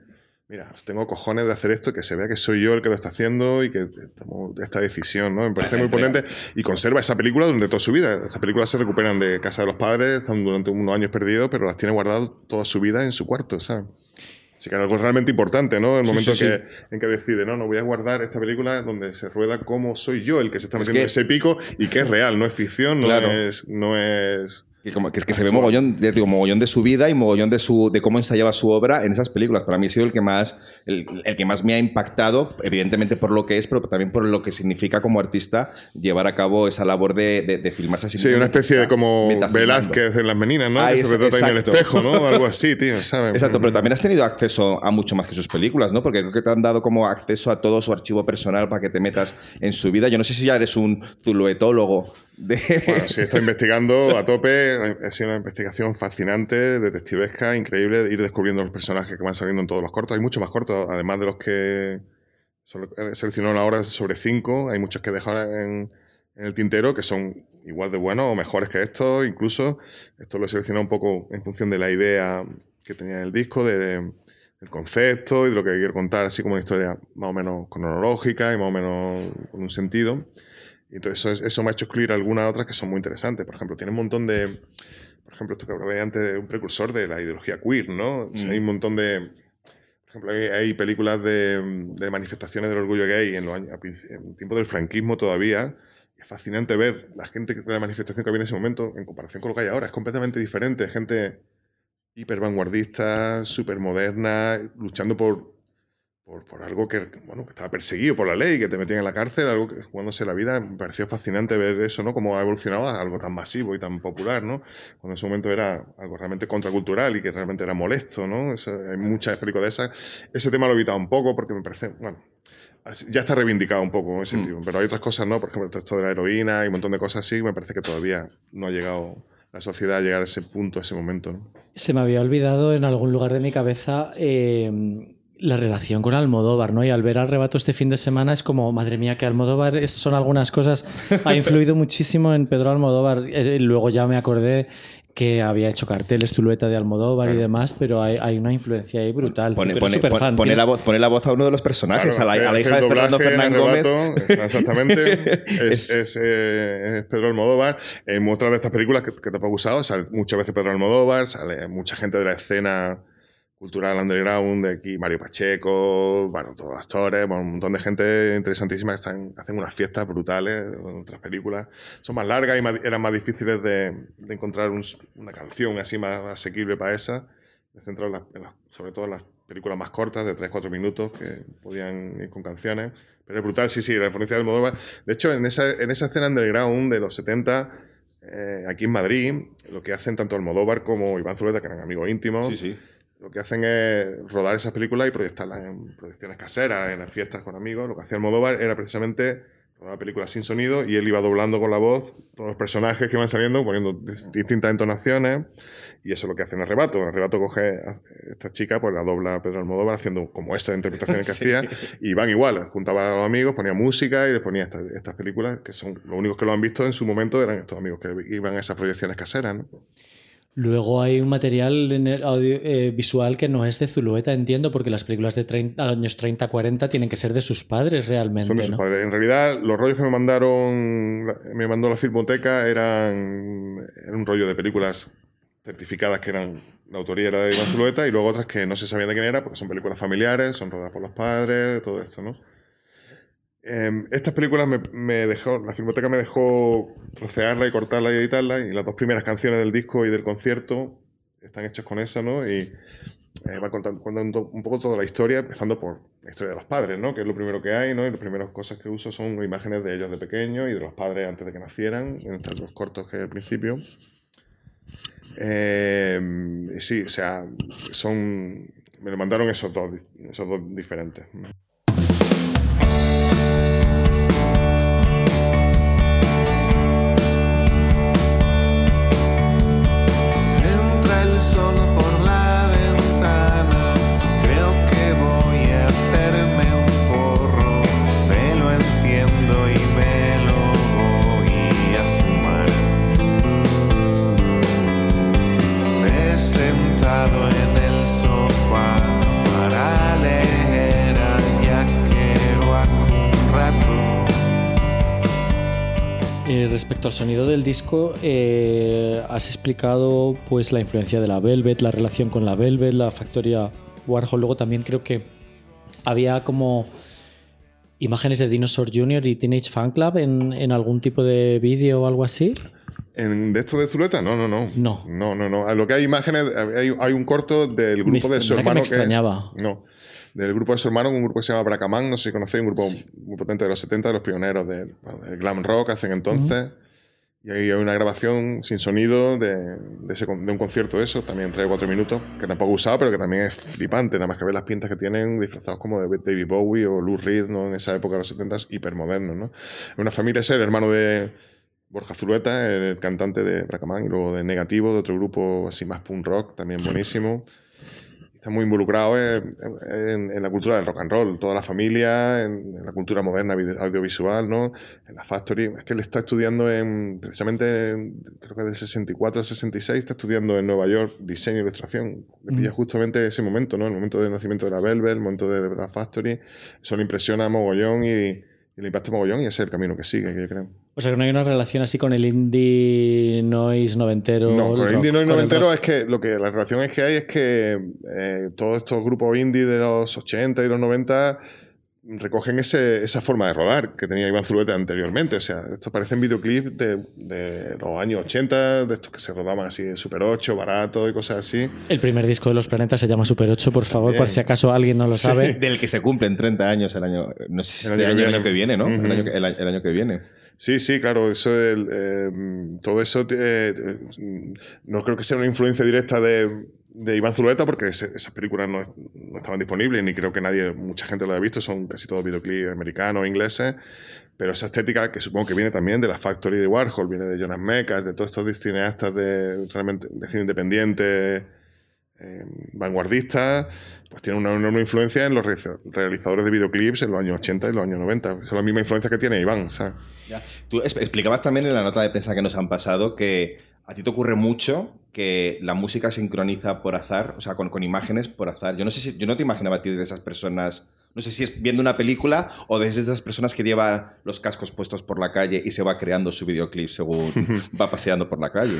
Mira, tengo cojones de hacer esto, que se vea que soy yo el que lo está haciendo y que tomo esta decisión, ¿no? Me parece muy potente y conserva esa película durante toda su vida. Esas películas se recuperan de casa de los padres, están durante unos años perdidos, pero las tiene guardadas toda su vida en su cuarto, ¿sabes? Así que algo realmente importante, ¿no? El momento que, en que decide, no, no voy a guardar esta película donde se rueda cómo soy yo el que se está metiendo ese pico y que es real, no es ficción, no es, no es que, como, que, que se ve mogollón de, digo, mogollón de su vida y mogollón de, su, de cómo ensayaba su obra en esas películas. Para mí ha sido el que, más, el, el, que más me ha impactado, evidentemente por lo que es, pero también por lo que significa como artista llevar a cabo esa labor de, de, de filmarse así. Sí, una especie de como Velázquez en las meninas, ¿no? que se retrata en el espejo, ¿no? Algo así, tío, ¿sabes? Exacto, pero también has tenido acceso a mucho más que sus películas, ¿no? Porque creo que te han dado como acceso a todo su archivo personal para que te metas en su vida. Yo no sé si ya eres un zuluetólogo de... Bueno, sí, estoy investigando a tope. Ha sido una investigación fascinante, detectivesca, increíble, ir descubriendo los personajes que van saliendo en todos los cortos. Hay muchos más cortos, además de los que seleccionaron ahora sobre cinco. Hay muchos que dejaron en, en, el tintero que son igual de buenos o mejores que estos. Incluso esto lo he seleccionado un poco en función de la idea que tenía en el disco, de el concepto y de lo que quiero contar, así como una historia más o menos cronológica y más o menos con un sentido. Y entonces eso, eso, me ha hecho excluir algunas otras que son muy interesantes. Por ejemplo, tiene un montón de... Por ejemplo, esto que hablaba antes de un precursor de la ideología queer, ¿no? O sea, mm. hay un montón de... Por ejemplo, hay, hay películas de, de, manifestaciones del orgullo gay en, los años, en tiempo del franquismo todavía. Y es fascinante ver la gente de la manifestación que había en ese momento en comparación con lo que hay ahora. Es completamente diferente. Gente hiper vanguardista, súper moderna, luchando por por, por, algo que, bueno, que estaba perseguido por la ley, que te metían en la cárcel, algo que jugándose la vida, me pareció fascinante ver eso, ¿no? Cómo ha evolucionado a algo tan masivo y tan popular, ¿no? Cuando en ese momento era algo realmente contracultural y que realmente era molesto, ¿no? Eso, hay muchas películas de esas. Ese tema lo he evitado un poco porque me parece, bueno, ya está reivindicado un poco en ese sentido, mm. pero hay otras cosas, ¿no? Por ejemplo, esto de la heroína y un montón de cosas así, me parece que todavía no ha llegado la sociedad a llegar a ese punto, a ese momento, ¿no? Se me había olvidado en algún lugar de mi cabeza... Eh la relación con Almodóvar, ¿no? Y al ver Arrebato este fin de semana es como, madre mía, que Almodóvar es, son algunas cosas, ha influido muchísimo en Pedro Almodóvar. Eh, luego ya me acordé que había hecho carteles, Tulueta de Almodóvar claro. y demás, pero hay, hay, una influencia ahí brutal. Pone, pone, pone, pone la voz, pone la voz a uno de los personajes, claro, a, la, a, la, hija de Fernando Fernández Gómez. Exactamente, es, es, eh, es, Pedro Almodóvar. En muchas de estas películas que, que te ha usado, sale muchas veces Pedro Almodóvar, sale mucha gente de la escena cultural underground, de aquí Mario Pacheco, bueno, todos los actores, bueno, un montón de gente interesantísima que están, hacen unas fiestas brutales, otras películas. Son más largas y más, eran más difíciles de, de encontrar un, una canción así más asequible para esa. Me centro en las, en las, sobre todo en las películas más cortas, de 3-4 minutos, que podían ir con canciones. Pero es brutal, sí, sí, la influencia de Almodóvar. De hecho, en esa, en esa escena underground de los 70, eh, aquí en Madrid, lo que hacen tanto Almodóvar como Iván Zuleta, que eran amigos íntimos, sí, sí lo que hacen es rodar esas películas y proyectarlas en proyecciones caseras, en las fiestas con amigos. Lo que hacía Almodóvar era precisamente rodar películas sin sonido y él iba doblando con la voz todos los personajes que iban saliendo, poniendo distintas entonaciones. Y eso es lo que hace en Arrebato. En Arrebato coge a esta chica, pues la dobla Pedro Almodóvar haciendo como esas interpretaciones que sí. hacía. Y van igual, juntaba a los amigos, ponía música y les ponía estas, estas películas, que son los únicos que lo han visto en su momento eran estos amigos que iban a esas proyecciones caseras. ¿no? Luego hay un material en el audio, eh, visual que no es de Zulueta, entiendo, porque las películas de 30, años 30-40 tienen que ser de sus padres realmente. Son de sus ¿no? padres. En realidad, los rollos que me mandaron, me mandó la Filmoteca eran, eran un rollo de películas certificadas que eran la autoría era de Iván Zulueta y luego otras que no se sabían de quién era porque son películas familiares, son rodadas por los padres, todo esto, ¿no? Eh, estas películas me, me, dejó, la Filmoteca me dejó trocearla y cortarla y editarla, y las dos primeras canciones del disco y del concierto están hechas con eso, ¿no? Y eh, va contando, un poco toda la historia, empezando por la historia de los padres, ¿no? Que es lo primero que hay, ¿no? Y las primeras cosas que uso son imágenes de ellos de pequeño y de los padres antes de que nacieran, en estos dos cortos que hay al principio. Eh, sí, o sea, son. Me lo mandaron esos dos, esos dos diferentes. Eh, respecto al sonido del disco, eh, has explicado pues la influencia de la Velvet, la relación con la Velvet, la factoría Warhol. Luego también creo que había como imágenes de Dinosaur Jr. y Teenage Fan Club en, en algún tipo de vídeo o algo así. ¿En, ¿De esto de Zuleta? No, no, no. No. No, no, no. A lo que hay imágenes, hay, hay un corto del grupo Me- de su que me hermano. que es- extrañaba. no. Del grupo de su hermano, un grupo que se llama Bracamán, no sé si conocéis, un grupo muy potente de los 70, de los pioneros del, glam rock hacen entonces. Y ahí hay una grabación sin sonido de, de, ese de un concierto de eso, también trae cuatro minutos, que tampoco he usado, pero que también es flipante, nada más que ver las pintas que tienen disfrazados como de David Bowie o Lou Reed, ¿no? En esa época de los 70 hipermodernos, ¿no? Una familia, es el hermano de Borja Zulueta, el cantante de Bracamán, y luego de Negativo, de otro grupo así más punk rock, también buenísimo. Está muy involucrado en, en- en la cultura del rock and roll, toda la familia, en, en la cultura moderna audiovisual, ¿no? En la Factory. Es que él está estudiando en, precisamente, en- creo que del 64 al 66, está estudiando en Nueva York diseño e ilustración. Le pilla justamente ese momento, ¿no? El momento del nacimiento de la Velvet, el momento de la Factory. Eso le impresiona mogollón y, y le impacta mogollón y ese es el camino que sigue, que yo creo. O sea que no hay una relación así con el indie noise noventero. No, con el indie no con el noventero es que lo que la relación es que hay es que eh, todos estos grupos indie de los 80 y los 90 recogen ese, esa forma de rodar que tenía Iván Zulueta anteriormente. O sea, estos parecen videoclips de, de los años 80, de estos que se rodaban así en Super 8, barato y cosas así. El primer disco de los planetas se llama Super 8, por favor, También. por si acaso alguien no lo Sí. sabe. Del que se cumplen 30 años el año. No sé si El este año año, que el año que viene, ¿no? El, año que, el año- el año que viene. Sí, sí, claro, eso el, eh, todo eso eh, no creo que sea una influencia directa de, de Iván Zulueta porque esas películas no, estaban disponibles ni creo que nadie, mucha gente lo haya visto, son casi todos videoclips americanos, ingleses, pero esa estética que supongo que viene también de la Factory de Warhol, viene de Jonas Mekas, de todos estos cineastas de realmente cine independiente, eh, vanguardistas, pues tiene una enorme influencia en los realiza- realizadores de videoclips en los años 80 y los años 90. Es la misma influencia que tiene Iván. Tú explicabas también en la nota de prensa que nos han pasado que a ti te ocurre mucho que la música sincroniza por azar, o sea, con, con imágenes por azar. Yo no sé si, yo no te imaginaba a ti de esas personas, no sé si es viendo una película o de esas personas que llevan los cascos puestos por la calle y se va creando su videoclip según va paseando por la calle.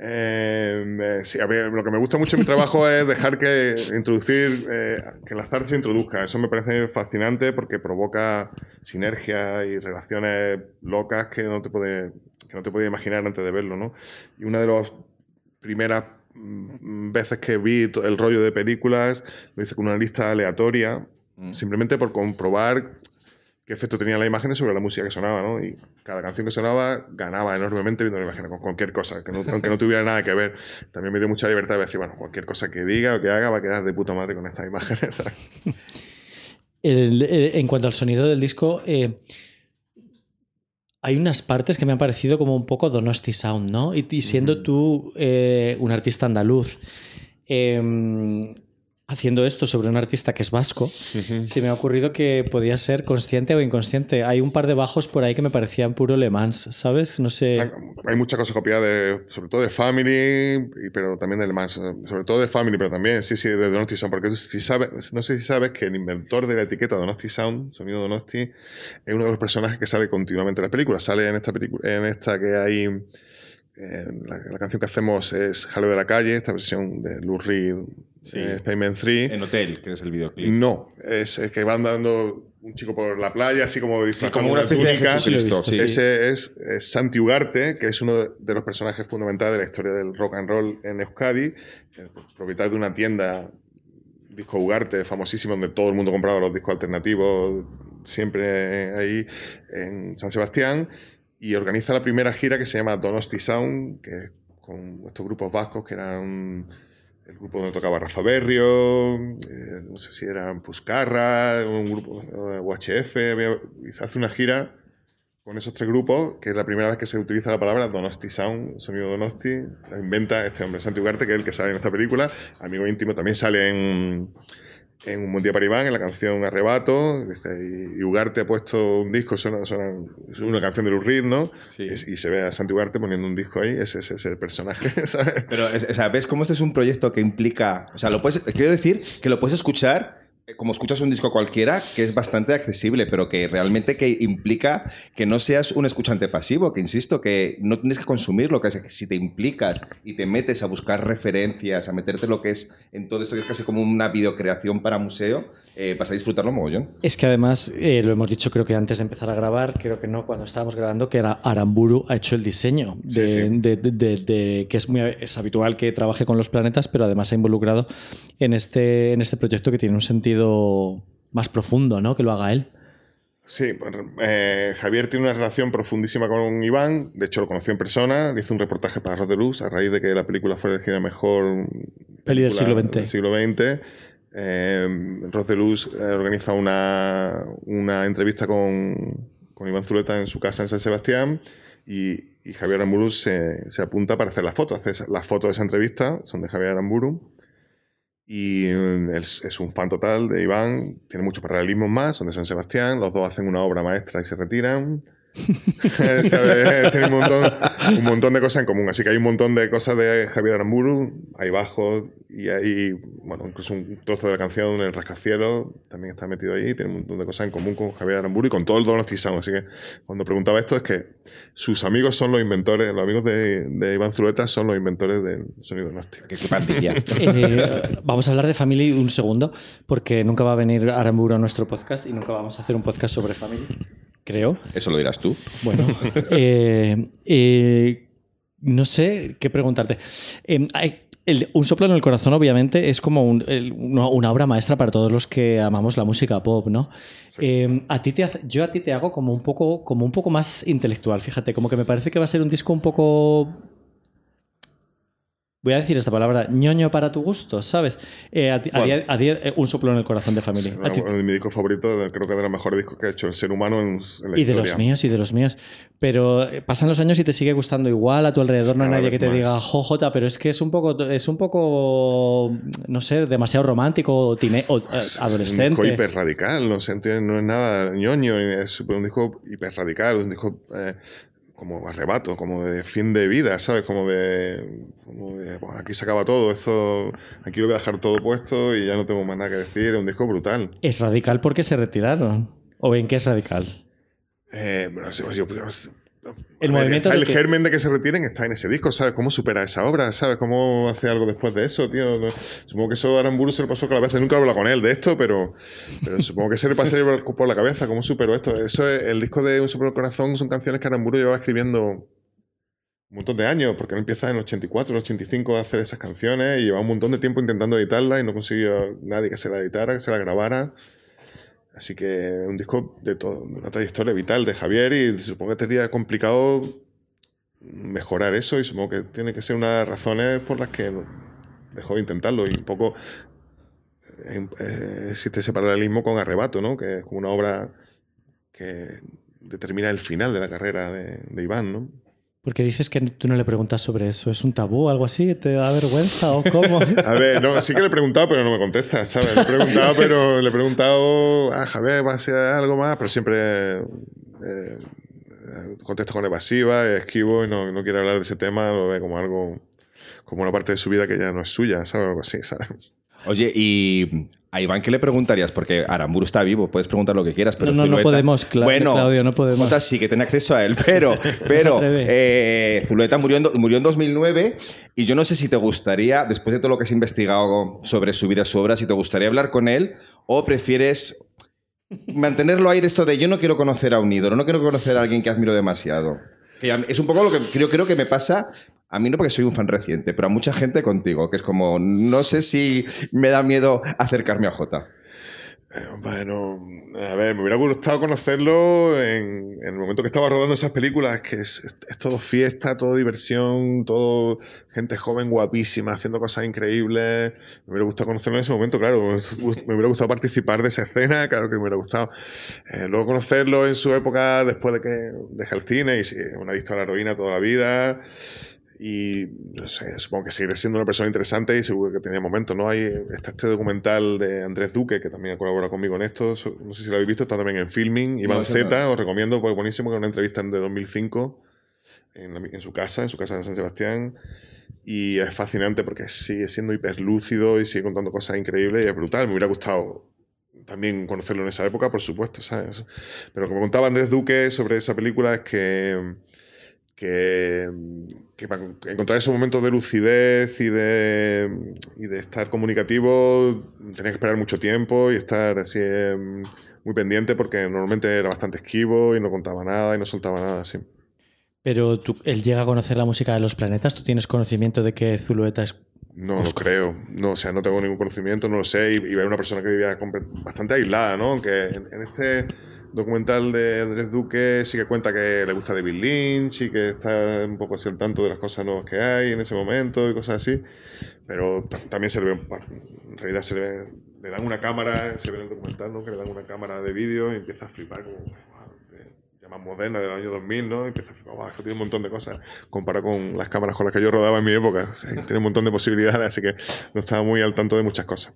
Eh, eh, sí, a ver, lo que me gusta mucho en mi trabajo es dejar que introducir, eh, que el azar se introduzca. Eso me parece fascinante porque provoca sinergias y relaciones locas que no te puede, que no te puedes imaginar antes de verlo, ¿no? Y una de las primeras mm, veces que vi el rollo de películas lo hice con una lista aleatoria, Mm. simplemente por comprobar qué efecto tenía la imagen sobre la música que sonaba, ¿no? Y cada canción que sonaba ganaba enormemente viendo la imagen, con cualquier cosa, que no- aunque no tuviera nada que ver. También me dio mucha libertad de decir, bueno, cualquier cosa que diga o que haga va a quedar de puta madre con estas imágenes, ¿sabes? El- el- en cuanto al sonido del disco, eh, hay unas partes que me han parecido como un poco Donosti Sound, ¿no? Y, y siendo tú eh, un artista andaluz, eh, haciendo esto sobre un artista que es vasco, se me ha ocurrido que podía ser consciente o inconsciente. Hay un par de bajos por ahí que me parecían puro Le Mans, ¿sabes? No sé. Hay muchas cosas copiadas, de, sobre todo de Family, pero también del más, sobre todo de Family, pero también, sí, sí, de Donosti Sound, porque si sabes, no sé si sabes que el inventor de la etiqueta Donosti Sound, sonido Donosti, es uno de los personajes que sale continuamente en las películas. Sale en esta película, en esta que hay, eh, la, la canción que hacemos es Jaleo de la calle, esta versión de Lou Reed, Sí. eh, Spaceman 3. En Hotel, que es el videoclip. No, es, es que van dando un chico por la playa, así como disfrazado como una especie de túnica. Sí, he visto, sí. Ese es, es Santi Ugarte, que es uno de los personajes fundamentales de la historia del rock and roll en Euskadi, el propietario de una tienda, Disco Ugarte, famosísimo, donde todo el mundo compraba los discos alternativos, siempre ahí en San Sebastián, y organiza la primera gira que se llama Donosti Sound, que es con estos grupos vascos que eran el grupo donde tocaba Rafa Berrio, eh, no sé si eran Puscarra, un grupo eh, UHF, se hace una gira con esos tres grupos, que es la primera vez que se utiliza la palabra Donosti Sound, sonido Donosti, la inventa este hombre, Santi Ugarte, que es el que sale en esta película, amigo íntimo, también sale en, en Un para Iván, en la canción Arrebato, dice, y, Ugarte ha puesto un disco, suena, suena- una canción de Lou Reed, ¿no? Sí. Y, se ve a Santi Ugarte poniendo un disco ahí, ese, ese es el personaje, ¿sabes? Pero, o sea, ¿ves cómo este es un proyecto que implica. O sea, lo puedes, quiero decir que lo puedes escuchar como escuchas un disco cualquiera, que es bastante accesible, pero que realmente que implica que no seas un escuchante pasivo, que insisto, que no tienes que consumir lo que si te implicas y te metes a buscar referencias, a meterte lo que es en todo esto que es casi como una videocreación para museo, eh, vas a disfrutarlo mogollón. Es que además, eh, lo hemos dicho creo que antes de empezar a grabar, creo que no, cuando estábamos grabando, que era Aramburu ha hecho el diseño, de, que es, muy, es habitual que trabaje con los planetas, pero además ha involucrado en este, en este proyecto que tiene un sentido más profundo, ¿no? Que lo haga él. Sí, eh, Javier tiene una relación profundísima con Iván, de hecho lo conoció en persona, le hizo un reportaje para de Luz a raíz de que la película fue elegida mejor peli del siglo XX. Del siglo XX. Eh, de Luz eh, organiza una, una entrevista con, con, Iván Zuleta en su casa en San Sebastián y, Javier Aramburu se, se, apunta para hacer la foto. Hace las fotos de esa entrevista, son de Javier Aramburu. Y mm, es, es, un fan total de Iván, tiene muchos paralelismos más, son de San Sebastián, los dos hacen una obra maestra y se retiran. Tiene un montón, un montón, de cosas en común. Así que hay un montón de cosas de Javier Aramburu, hay bajos y hay, bueno, incluso un trozo de la canción, El Rascacielos, también está metido ahí. Tiene un montón de cosas en común con Javier Aramburu y con todo el Donostic Sound. Así que cuando preguntaba esto es que sus amigos son los inventores, los amigos de, de Iván Zulueta son los inventores del sonido Gnostic. Qué, pandilla. Eh, vamos a hablar de Family un segundo, porque nunca va a venir Aramburu a nuestro podcast y nunca vamos a hacer un podcast sobre Family creo. Eso lo dirás tú. Bueno, eh, eh, no sé qué preguntarte. Em, un soplo en el corazón, obviamente, es como una, obra maestra para todos los que amamos la música pop, ¿no? Em, a ti te yo a ti te hago como un poco, como un poco más intelectual, fíjate, como que me parece que va a ser un disco un poco voy a decir esta palabra, ñoño para tu gusto, ¿sabes? Eh, a, día, eh, un soplo en el corazón de familia. mi disco favorito, creo que de los mejores discos que ha hecho el ser humano en, la Y de los míos, y de los míos. Pero eh, pasan los años y te sigue gustando igual, a tu alrededor no hay nadie que te diga, jojota, pero es que es un poco, es un poco, no sé, demasiado romántico o, o adolescente. Es un disco hiper radical, no, sé, no es nada ñoño, es un disco hiper radical, un disco como arrebato, como de fin de vida, ¿sabes? Como de, como de aquí se acaba todo, esto, aquí lo voy a dejar todo puesto y ya no tengo más nada que decir, es un disco brutal. ¿Es radical porque se retiraron? ¿O en qué es radical? Eh, bueno, yo, el movimiento el germen de que se retiren está en ese disco, ¿sabes? ¿Cómo supera esa obra? ¿Sabes? ¿Cómo hace algo después de eso, tío? Supongo que eso a Aramburu se le pasó con la cabeza. Nunca he hablado con él de esto, pero, pero supongo que se le pasó por la cabeza. ¿Cómo superó esto? Eso es, el disco de Un Super Corazón son canciones que Aramburu llevaba escribiendo un montón de años, porque él empieza en el 84, el 85 a hacer esas canciones y lleva un montón de tiempo intentando editarlas y no consiguió nadie que se la editara, que se la grabara. Así que un disco de, todo, una trayectoria vital de Javier y supongo que sería complicado mejorar eso y supongo que tiene que ser una de las razones por las que dejó de intentarlo y un poco eh, eh, existe ese paralelismo con Arrebato, ¿no? que es como una obra que determina el final de la carrera de, de Iván. ¿no? Porque dices que tú no le preguntas sobre eso. ¿Es un tabú algo así? ¿Te da vergüenza o cómo? A ver, no, sí que le he preguntado, pero no me contesta, ¿sabes? Le he preguntado, pero le he preguntado, ah, Javier, ¿va a ser algo más? Pero siempre eh, contesta con evasiva, esquivo y no, no quiere hablar de ese tema, lo ve como algo, como una parte de su vida que ya no es suya, ¿sabes? Algo así, ¿sabes? Oye, y a Iván, ¿qué le preguntarías? Porque Aramburu está vivo, puedes preguntar lo que quieras, pero no, no podemos, bueno, Claudio, no podemos. sí que tiene acceso a él, pero, pero eh, Zulueta murió en, murió en 2009 y yo no sé si te gustaría, después de todo lo que has investigado sobre su vida, su obra, si te gustaría hablar con él o prefieres mantenerlo ahí de esto de yo no quiero conocer a un ídolo, no quiero conocer a alguien que admiro demasiado. Es un poco lo que creo, creo que me pasa a mí no porque soy un fan reciente, pero a mucha gente contigo, que es como, no sé si me da miedo acercarme a Jota. Eh, bueno, a ver, me hubiera gustado conocerlo en, el momento que estaba rodando esas películas, que es, todo fiesta, todo diversión, todo gente joven guapísima haciendo cosas increíbles. Me hubiera gustado conocerlo en ese momento, claro. Me hubiera gustado participar de esa escena, claro que me hubiera gustado. Eh, luego conocerlo en su época después de que deja el cine y sí, una adicto a la heroína toda la vida. Y no sé, supongo que seguiré siendo una persona interesante y seguro que tenía momentos, ¿no? Hay, está este documental de Andrés Duque, que también ha colaborado conmigo en esto. No sé si lo habéis visto, está también en Filming. Iván Z, os recomiendo, pues buenísimo, que es una entrevista de 2005 en, en, su casa, en su casa de San Sebastián. Y es fascinante porque sigue siendo hiperlúcido y sigue contando cosas increíbles y es brutal. Me hubiera gustado también conocerlo en esa época, por supuesto, ¿sabes? Pero como contaba Andrés Duque sobre esa película es que, que, que para encontrar esos momentos de lucidez y de, y de estar comunicativo tenía que esperar mucho tiempo y estar así em, muy pendiente porque normalmente era bastante esquivo y no contaba nada y no soltaba nada así. Pero tú, él llega a conocer la música de los planetas. ¿Tú tienes conocimiento de que Zulueta es no lo creo. No, o sea, no tengo ningún conocimiento, no lo sé. Y, y era una persona que vivía bastante aislada, ¿no? Que en, en, este documental de Andrés Duque sí que cuenta que le gusta David Lynch y que está un poco así al tanto de las cosas nuevas que hay en ese momento y cosas así. Pero también se le ve, en realidad se le, ve, le dan una cámara, se ve en el documental, ¿no? Que le dan una cámara de vídeo y empieza a flipar como, más moderna del año 2000, ¿no? Y empieza a decir, wow, esto tiene un montón de cosas comparado con las cámaras con las que yo rodaba en mi época. O sea, tiene un montón de posibilidades, así que no estaba muy al tanto de muchas cosas.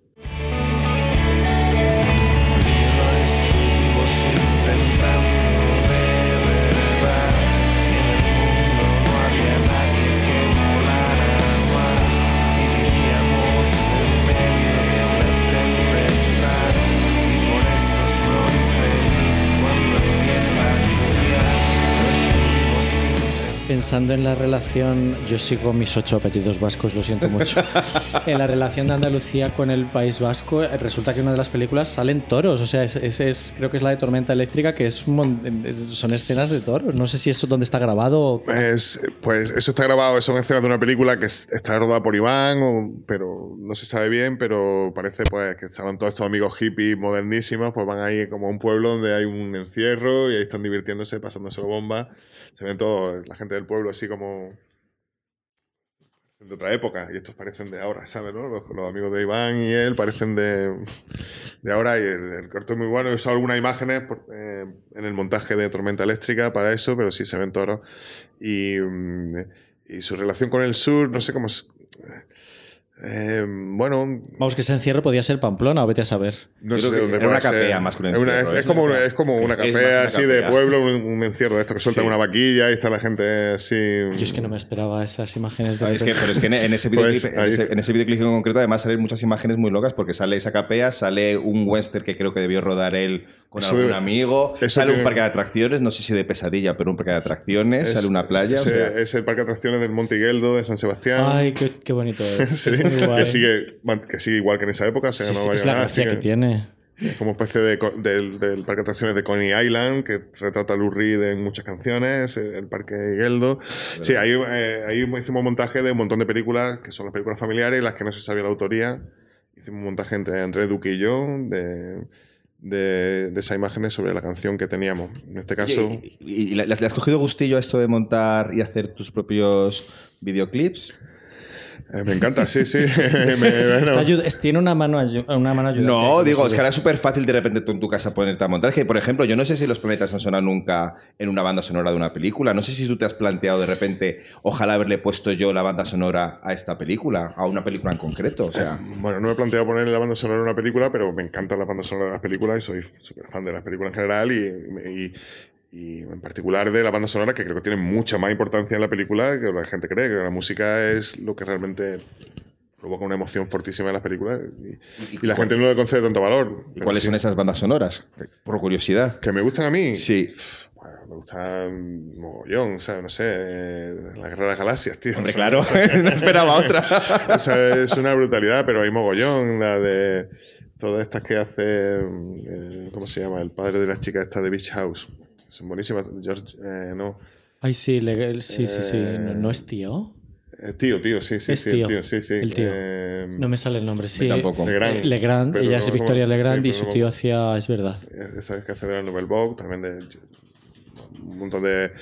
Pensando en la relación, yo sigo mis ocho apetitos vascos, lo siento mucho. en la relación de Andalucía con el País Vasco, resulta que en una de las películas salen toros, o sea, es, es, es creo que es la de Tormenta Eléctrica, que es un, son escenas de toros. No sé si eso dónde está grabado. Pues, pues eso está grabado, son escenas de una película que está rodada por Iván, o, pero no se sabe bien, pero parece pues que estaban todos estos amigos hippies modernísimos, pues van ahí como a un pueblo donde hay un encierro y ahí están divirtiéndose, pasándose bombas se ven todos, la gente del pueblo así como de otra época, y estos parecen de ahora, ¿sabes? No? Los, amigos de Iván y él parecen de, de ahora, y el, corto es muy bueno. He usado algunas imágenes eh, en el montaje de Tormenta Eléctrica para eso, pero sí se ven toros. Y, y su relación con el sur, no sé cómo. Eh, bueno. Vamos, que ese encierro podía ser Pamplona o vete a saber. No sé de dónde Era una capea más que un encierro. Es, una, es, como, una, es como una capea así capea. de pueblo, un, un, encierro de esto que sueltan sí. una vaquilla y está la gente así. Yo es que no me esperaba esas imágenes. De es que, pero es que en ese videoclip, pues, en, ese, en ese videoclip en concreto, además salen muchas imágenes muy locas porque sale esa capea, sale un western que creo que debió rodar él con eso algún amigo, sale tiene... un parque de atracciones, no sé si de pesadilla, pero un parque de atracciones, es, sale una playa. Ese, o sea. Es el parque de atracciones del Monte Higueldo de San Sebastián. Ay, qué, qué bonito es. sí, es que sigue que sigue igual que en esa época. Sí, no sí, es la gracia que, que, tiene. Como especie de, del, del parque de atracciones de Coney Island, que retrata a Lou Reed en muchas canciones, el parque Geldo. Claro. Sí, ahí, eh, ahí hicimos montaje de un montón de películas, que son las películas familiares, las que no se sabía la autoría. Hicimos un montaje entre Andrés Duque y yo de, de, de, esas imágenes sobre la canción que teníamos. En este caso... ¿Y, y, y le, le has cogido gustillo a esto de montar y hacer tus propios videoclips? Eh, me encanta, sí, sí. me, bueno. ayuda, tiene una mano, una mano ayudante. No, digo, es que ahora es súper fácil de repente tú en tu casa ponerte a montar. Que, por ejemplo, yo no sé si los planetas han sonado nunca en una banda sonora de una película. No sé si tú te has planteado de repente, ojalá haberle puesto yo la banda sonora a esta película, a una película en concreto. O sea. Eh, bueno, no me he planteado ponerle la banda sonora a una película, pero me encantan las bandas sonoras de las películas y soy súper fan de las películas en general y, y y en particular de la banda sonora, que creo que tiene mucha más importancia en la película que la gente cree, que la música es lo que realmente provoca una emoción fortísima en las películas y, y, y la gente no le concede tanto valor. ¿Y cuáles sí. son esas bandas sonoras? Por curiosidad. ¿Que me gustan a mí? Sí. Bueno, me gustan mogollón, ¿sabes? No sé, eh, La Guerra de las Galaxias, tío. Hombre, claro, no esperaba otra. o sea, es una brutalidad, pero hay mogollón, la de todas estas que hace, eh, ¿cómo se llama? El padre de la chica esta de Beach House. Son buenísimas. George, eh, no. Ay, sí, legal, sí, sí, sí. ¿No, ¿No, es tío? Eh, tío, tío, sí, sí, es sí, tío. el tío, sí, sí. El tío. Eh, no me sale el nombre, sí. Tampoco. Legrand. Legrand, ella es Victoria Legrand sí, y su tío hacía, es verdad. Esta vez que hace de la Nouvelle Vogue, también de un montón de.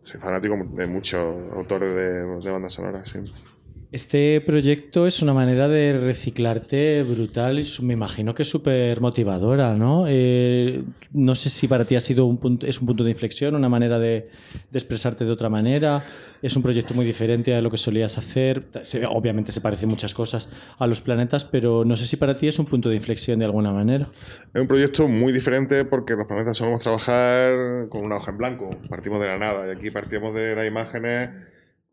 Soy fanático de muchos autores de, de bandas sonoras, sí. Este proyecto es una manera de reciclarte brutal y me imagino que es súper motivadora, ¿no? Eh, no sé si para ti ha sido un punto, es un punto de inflexión, una manera de, expresarte de otra manera. Es un proyecto muy diferente a lo que solías hacer. Obviamente se parecen muchas cosas a los planetas, pero no sé si para ti es un punto de inflexión de alguna manera. Es un proyecto muy diferente porque los planetas solemos trabajar con una hoja en blanco. Partimos de la nada y aquí partimos de las imágenes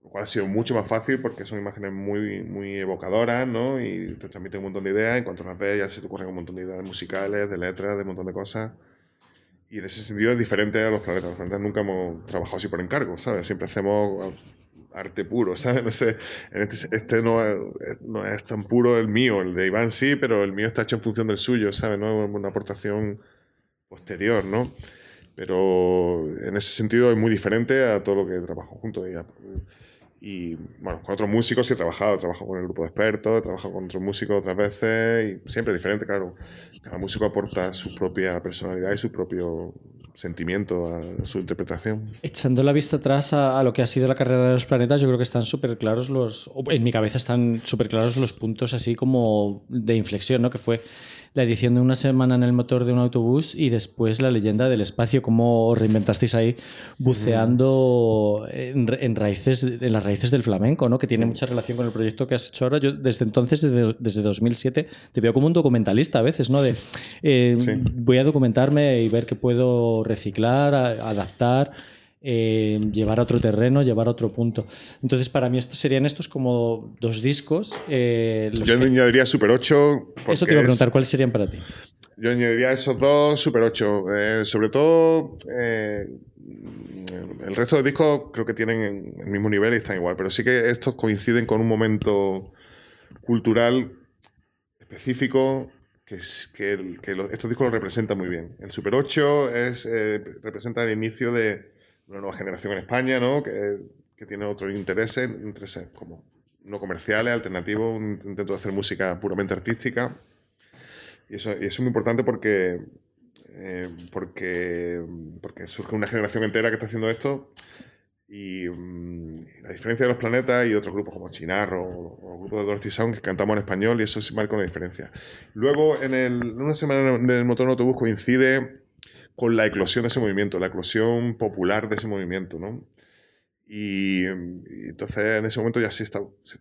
lo cual ha sido mucho más fácil porque son imágenes muy, muy evocadoras, ¿no? Y te transmiten un montón de ideas. En cuanto las ves, ya se te ocurren un montón de ideas musicales, de letras, de un montón de cosas. Y en ese sentido es diferente a los planetas. Los planetas nunca hemos trabajado así por encargo, ¿sabes? Siempre hacemos arte puro, ¿sabes? No sé, este, este no, es, no, es, tan puro el mío, el de Iván sí, pero el mío está hecho en función del suyo, ¿sabes? No es una aportación posterior, ¿no? Pero en ese sentido es muy diferente a todo lo que trabajo juntos. Y, bueno, con otros músicos sí he trabajado, he trabajado con el grupo de expertos, he trabajado con otros músicos otras veces y siempre diferente, claro. Cada músico aporta su propia personalidad y su propio sentimiento a su interpretación. Echando la vista atrás a, a, lo que ha sido la carrera de los planetas, yo creo que están súper claros los, en mi cabeza están súper claros los puntos así como de inflexión, ¿no? Que fue la edición de una semana en el motor de un autobús y después la leyenda del espacio, cómo os reinventasteis ahí buceando en, en, raíces, en las raíces del flamenco, ¿no? que tiene mucha relación con el proyecto que has hecho ahora. Yo desde entonces, desde, desde 2007, te veo como un documentalista a veces, ¿no? De, eh, sí. Voy a documentarme y ver qué puedo reciclar, a, adaptar. Eh, llevar a otro terreno, llevar a otro punto. Entonces, para mí, estos serían estos como dos discos. Eh, yo que... añadiría Super 8. Eso te iba a preguntar, es... ¿cuáles serían para ti? Yo añadiría esos dos Super 8. Eh, sobre todo, eh, el resto de discos creo que tienen el mismo nivel y están igual, pero sí que estos coinciden con un momento cultural específico que, es, que, el, que los, estos discos lo representan muy bien. El Super 8 es, representa el inicio de una nueva generación en España, ¿no? que, que tiene otros intereses, intereses como no comerciales, alternativos, un intento de hacer música puramente artística. Y eso, y eso es muy importante porque, eh, porque, porque surge una generación entera que está haciendo esto. Y um, la diferencia de los planetas y otros grupos como Chinarro o, o grupos de Dorothy Sound que cantamos en español y eso sí marca una diferencia. Luego, en, el, en una semana en el motor en autobús coincide con la eclosión de ese movimiento, la eclosión popular de ese movimiento, ¿no? Y, y entonces en ese momento ya sí está, se,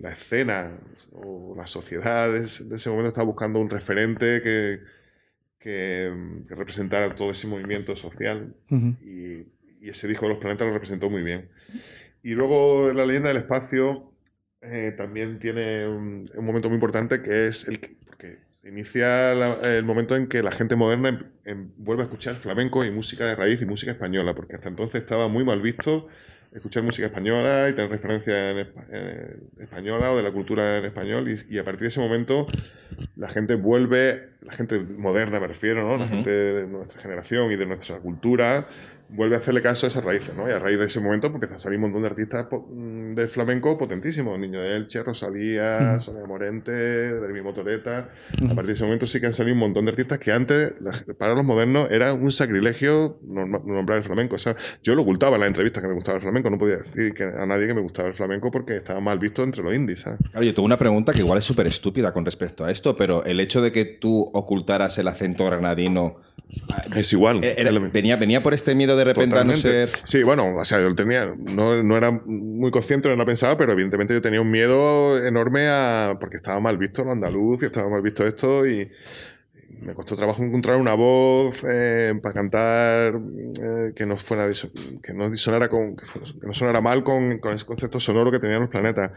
la escena o la sociedad de ese momento estaba buscando un referente que, que, que representara todo ese movimiento social uh -huh. y, y, ese disco de los planetas lo representó muy bien. Y luego la leyenda del espacio eh, también tiene un, un, momento muy importante que es el inicia la, el momento en que la gente moderna en, en, vuelve a escuchar flamenco y música de raíz y música española, porque hasta entonces estaba muy mal visto escuchar música española y tener referencia en, en española o de la cultura en español y, y, a partir de ese momento la gente vuelve, la gente moderna me refiero, ¿no? la uh -huh. gente de nuestra generación y de nuestra cultura vuelve a hacerle caso a esas raíces, ¿no? Y a raíz de ese momento porque empieza a salir un montón de artistas mm, del flamenco potentísimos, Niño de Elche, Rosalía. Sonia Morente, Dermi Motoreta, uh -huh. a partir de ese momento sí que han salido un montón de artistas que antes, para los modernos, era un sacrilegio nombrar el flamenco, o sea, yo lo ocultaba en las entrevistas que me gustaba el flamenco, no podía decir que a nadie que me gustaba el flamenco porque estaba mal visto entre los indies, ¿sabes? Claro, yo tengo una pregunta que igual es súper estúpida con respecto a esto, pero el hecho de que tú ocultaras el acento granadino es igual. Eh, era, venía, venía por este miedo de repente Totalmente. a no ser. Sí, bueno, o sea, yo tenía. No, no era muy consciente, no lo pensaba, pero evidentemente yo tenía un miedo enorme a. porque estaba mal visto lo andaluz y estaba mal visto esto y me costó trabajo encontrar una voz eh, para cantar eh, que no fuera que no sonara con que, que no sonara mal con, con, ese concepto sonoro que tenían los planetas.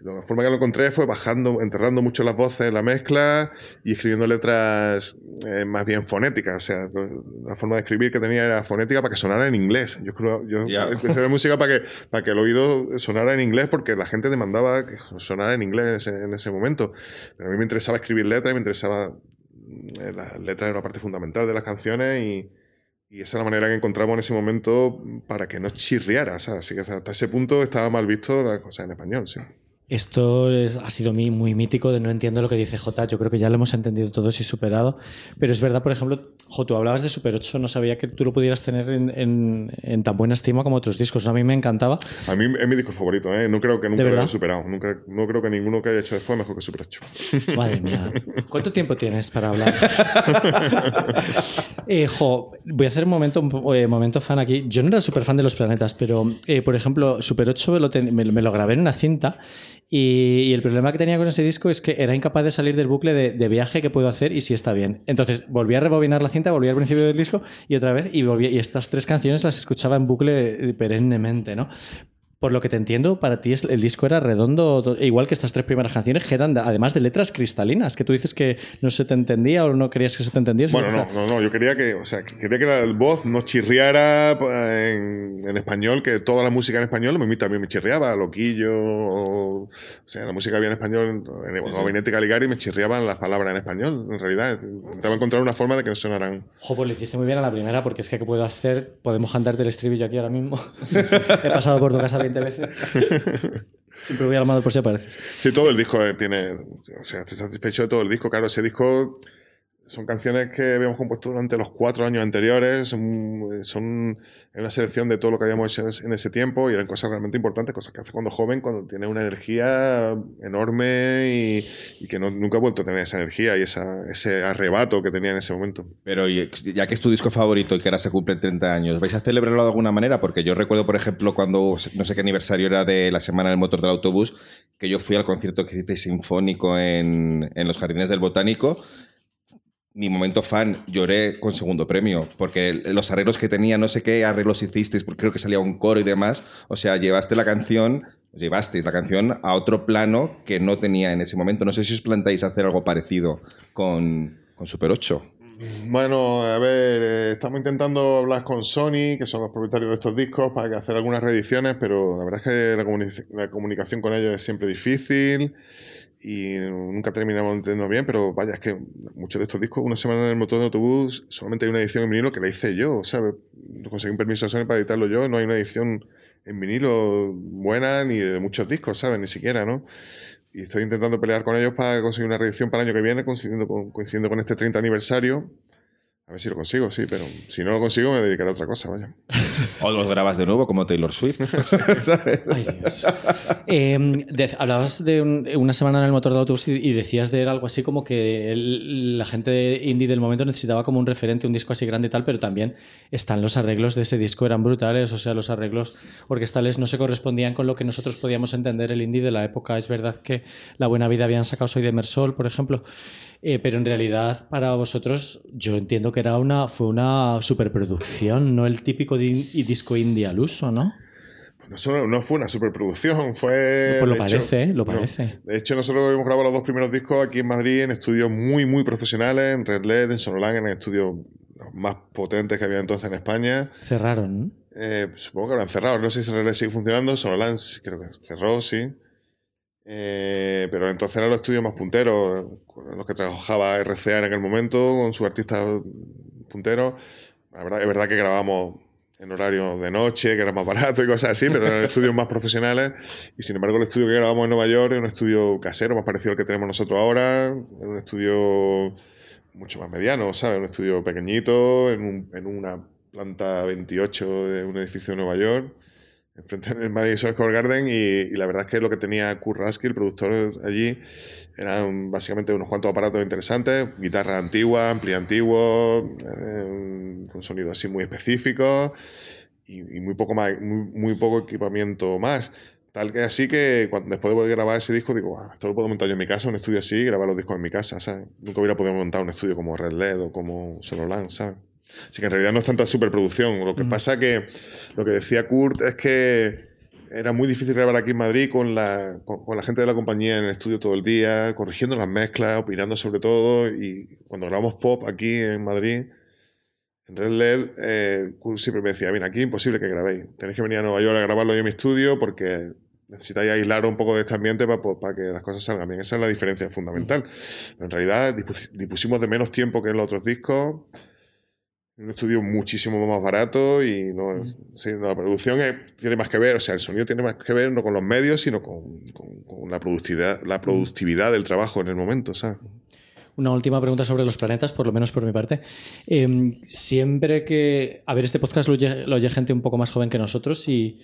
La forma que lo encontré fue bajando enterrando mucho las voces en la mezcla y escribiendo letras eh, más bien fonéticas. O sea la forma de escribir que tenía era fonética para que sonara en inglés. Yo creo yo yeah. empecé a ver música para que para que el oído sonara en inglés porque la gente demandaba que sonara en inglés en ese, en ese momento. Pero a mí me interesaba escribir letras y me interesaba la letra era una parte fundamental de las canciones y, esa es la manera que encontramos en ese momento para que no chirriara. Así que hasta ese punto estaba mal visto las cosas en español, sí. Esto es, ha sido muy, muy mítico de no entiendo lo que dice J. Yo creo que ya lo hemos entendido todos y superado. Pero es verdad, por ejemplo, J, tú hablabas de Super 8, no sabía que tú lo pudieras tener en, en, en tan buena estima como otros discos. A mí me encantaba. A mí es mi disco favorito, ¿eh? No creo que nunca lo haya superado. Nunca, no creo que ninguno que haya hecho después mejor que Super 8. Madre mía. ¿Cuánto tiempo tienes para hablar? eh, jo, voy a hacer un momento, eh, momento fan aquí. Yo no era súper fan de los planetas, pero, eh, por ejemplo, Super 8 me lo, me, me lo grabé en una cinta Y, el problema que tenía con ese disco es que era incapaz de salir del bucle de, viaje que puedo hacer y si está bien. Entonces volví a rebobinar la cinta, volví al principio del disco y otra vez y y estas tres canciones las escuchaba en bucle perennemente, ¿no? Por lo que te entiendo, para ti el disco era redondo, igual que estas tres primeras canciones, que eran además de letras cristalinas, que tú dices que no se te entendía o no querías que se te entendiese. Bueno, no, no, no, yo quería que, o sea, quería que la voz no chirriara en, en, español, que toda la música en español a mí también me chirriaba, Loquillo, o, o sea, la música había en español, en el Gabinete Caligari me chirriaban las palabras en español, en realidad. Intentaba encontrar una forma de que no sonaran. Jo, pues lo hiciste muy bien a la primera, porque es que ¿qué puedo hacer? Podemos cantarte el estribillo aquí ahora mismo. He pasado por tu casa 20 veces. Siempre voy armado por si apareces. Sí, todo el disco tiene. O sea, estoy satisfecho de todo el disco. Claro, ese disco son canciones que habíamos compuesto durante los cuatro años anteriores, son, una selección de todo lo que habíamos hecho en ese tiempo y eran cosas realmente importantes, cosas que hace cuando joven, cuando tiene una energía enorme y, que no, nunca ha vuelto a tener esa energía y ese arrebato que tenía en ese momento. Pero ya que es tu disco favorito y que ahora se cumple 30 años, ¿vais a celebrarlo de alguna manera? Porque yo recuerdo, por ejemplo, cuando no sé qué aniversario era de la Semana del Motor del Autobús, que yo fui al concierto que hiciste sinfónico en, en los Jardines del Botánico mi momento fan, lloré con segundo premio, porque los arreglos que tenía, no sé qué arreglos hicisteis, porque creo que salía un coro y demás, o sea, llevaste la canción, llevasteis la canción a otro plano que no tenía en ese momento. No sé si os planteáis hacer algo parecido con, con Super 8. Bueno, a ver, eh, estamos intentando hablar con Sony, que son los propietarios de estos discos, para hacer algunas reediciones, pero la verdad es que la comunicación con ellos es siempre difícil y nunca terminamos entendiendo bien, pero vaya, es que muchos de estos discos, una semana en el motor de autobús, solamente hay una edición en vinilo que la hice yo, ¿sabes? Conseguí un permiso a Sony para editarlo yo, no hay una edición en vinilo buena ni de muchos discos, ¿sabes? Ni siquiera, ¿no? Y estoy intentando pelear con ellos para conseguir una reedición para el año que viene, coincidiendo con, coincidiendo con este 30 aniversario. A ver si lo consigo, sí, pero si no lo consigo me dedicaré a otra cosa, vaya. O los grabas de nuevo como Taylor Swift. Ay, em, hablabas de una semana en el motor de autobús y, decías de algo así como que la gente indie del momento necesitaba como un referente, un disco así grande y tal, pero también están los arreglos de ese disco, eran brutales, o sea, los arreglos orquestales no se correspondían con lo que nosotros podíamos entender el indie de la época. Es verdad que La Buena Vida habían sacado Soy de Mersol, por ejemplo. Eh, pero en realidad para vosotros yo entiendo que era una, fue una superproducción, no el típico disco indie al uso, ¿no? Pues no, fue una superproducción, fue... Pues lo parece, ¿eh? lo parece. de hecho, nosotros hemos grabado los dos primeros discos aquí en Madrid en estudios muy, muy profesionales, en Red LED, en Sonolang, en estudios más potentes que había entonces en España. Cerraron, eh, supongo que habrán cerrado. No sé si Red LED sigue funcionando. Sonolang creo que cerró, sí. Eh, pero entonces eran los estudios más punteros, los que trabajaba RCA en aquel momento, con sus artistas punteros. La verdad, es verdad que grabamos en horario de noche, que era más barato y cosas así, pero eran estudios más profesionales. Y sin embargo, el estudio que grabamos en Nueva York es un estudio casero, más parecido al que tenemos nosotros ahora. Es un estudio mucho más mediano, ¿sabes? Un estudio pequeñito, en, en una planta 28 de un edificio de Nueva York enfrente del Madison Square Garden y, la verdad es que lo que tenía Kurt Rasky, el productor allí, eran básicamente unos cuantos aparatos interesantes, guitarra antigua, ampli antiguo, eh, con sonido así muy específico y, muy, poco más, muy, poco equipamiento más. Tal que así que cuando, después de poder grabar ese disco, digo, esto lo puedo montar yo en mi casa, un estudio así, y grabar los discos en mi casa, ¿sabes? Nunca hubiera podido montar un estudio como Red LED o como Sonolan, ¿sabes? Así que en realidad no es tanta superproducción. Lo que mm. pasa que lo que decía Kurt es que era muy difícil grabar aquí en Madrid con la, con, la gente de la compañía en el estudio todo el día, corrigiendo las mezclas, opinando sobre todo. Y cuando grabamos pop aquí en Madrid, en Red LED, eh, siempre me decía, mira, aquí imposible que grabéis. Tenéis que venir a Nueva York a grabarlo yo en mi estudio porque necesitáis aislar un poco de este ambiente para, para, que las cosas salgan bien. Esa es la diferencia fundamental. Pero en realidad dispusimos de menos tiempo que en los otros discos un estudio muchísimo más barato y no, la producción tiene más que ver, o sea, el sonido tiene más que ver no con los medios, sino con, la, productividad, la productividad del trabajo en el momento, ¿sabes? Una última pregunta sobre los planetas, por lo menos por mi parte. Em, siempre que. A ver, este podcast lo oye, gente un poco más joven que nosotros y,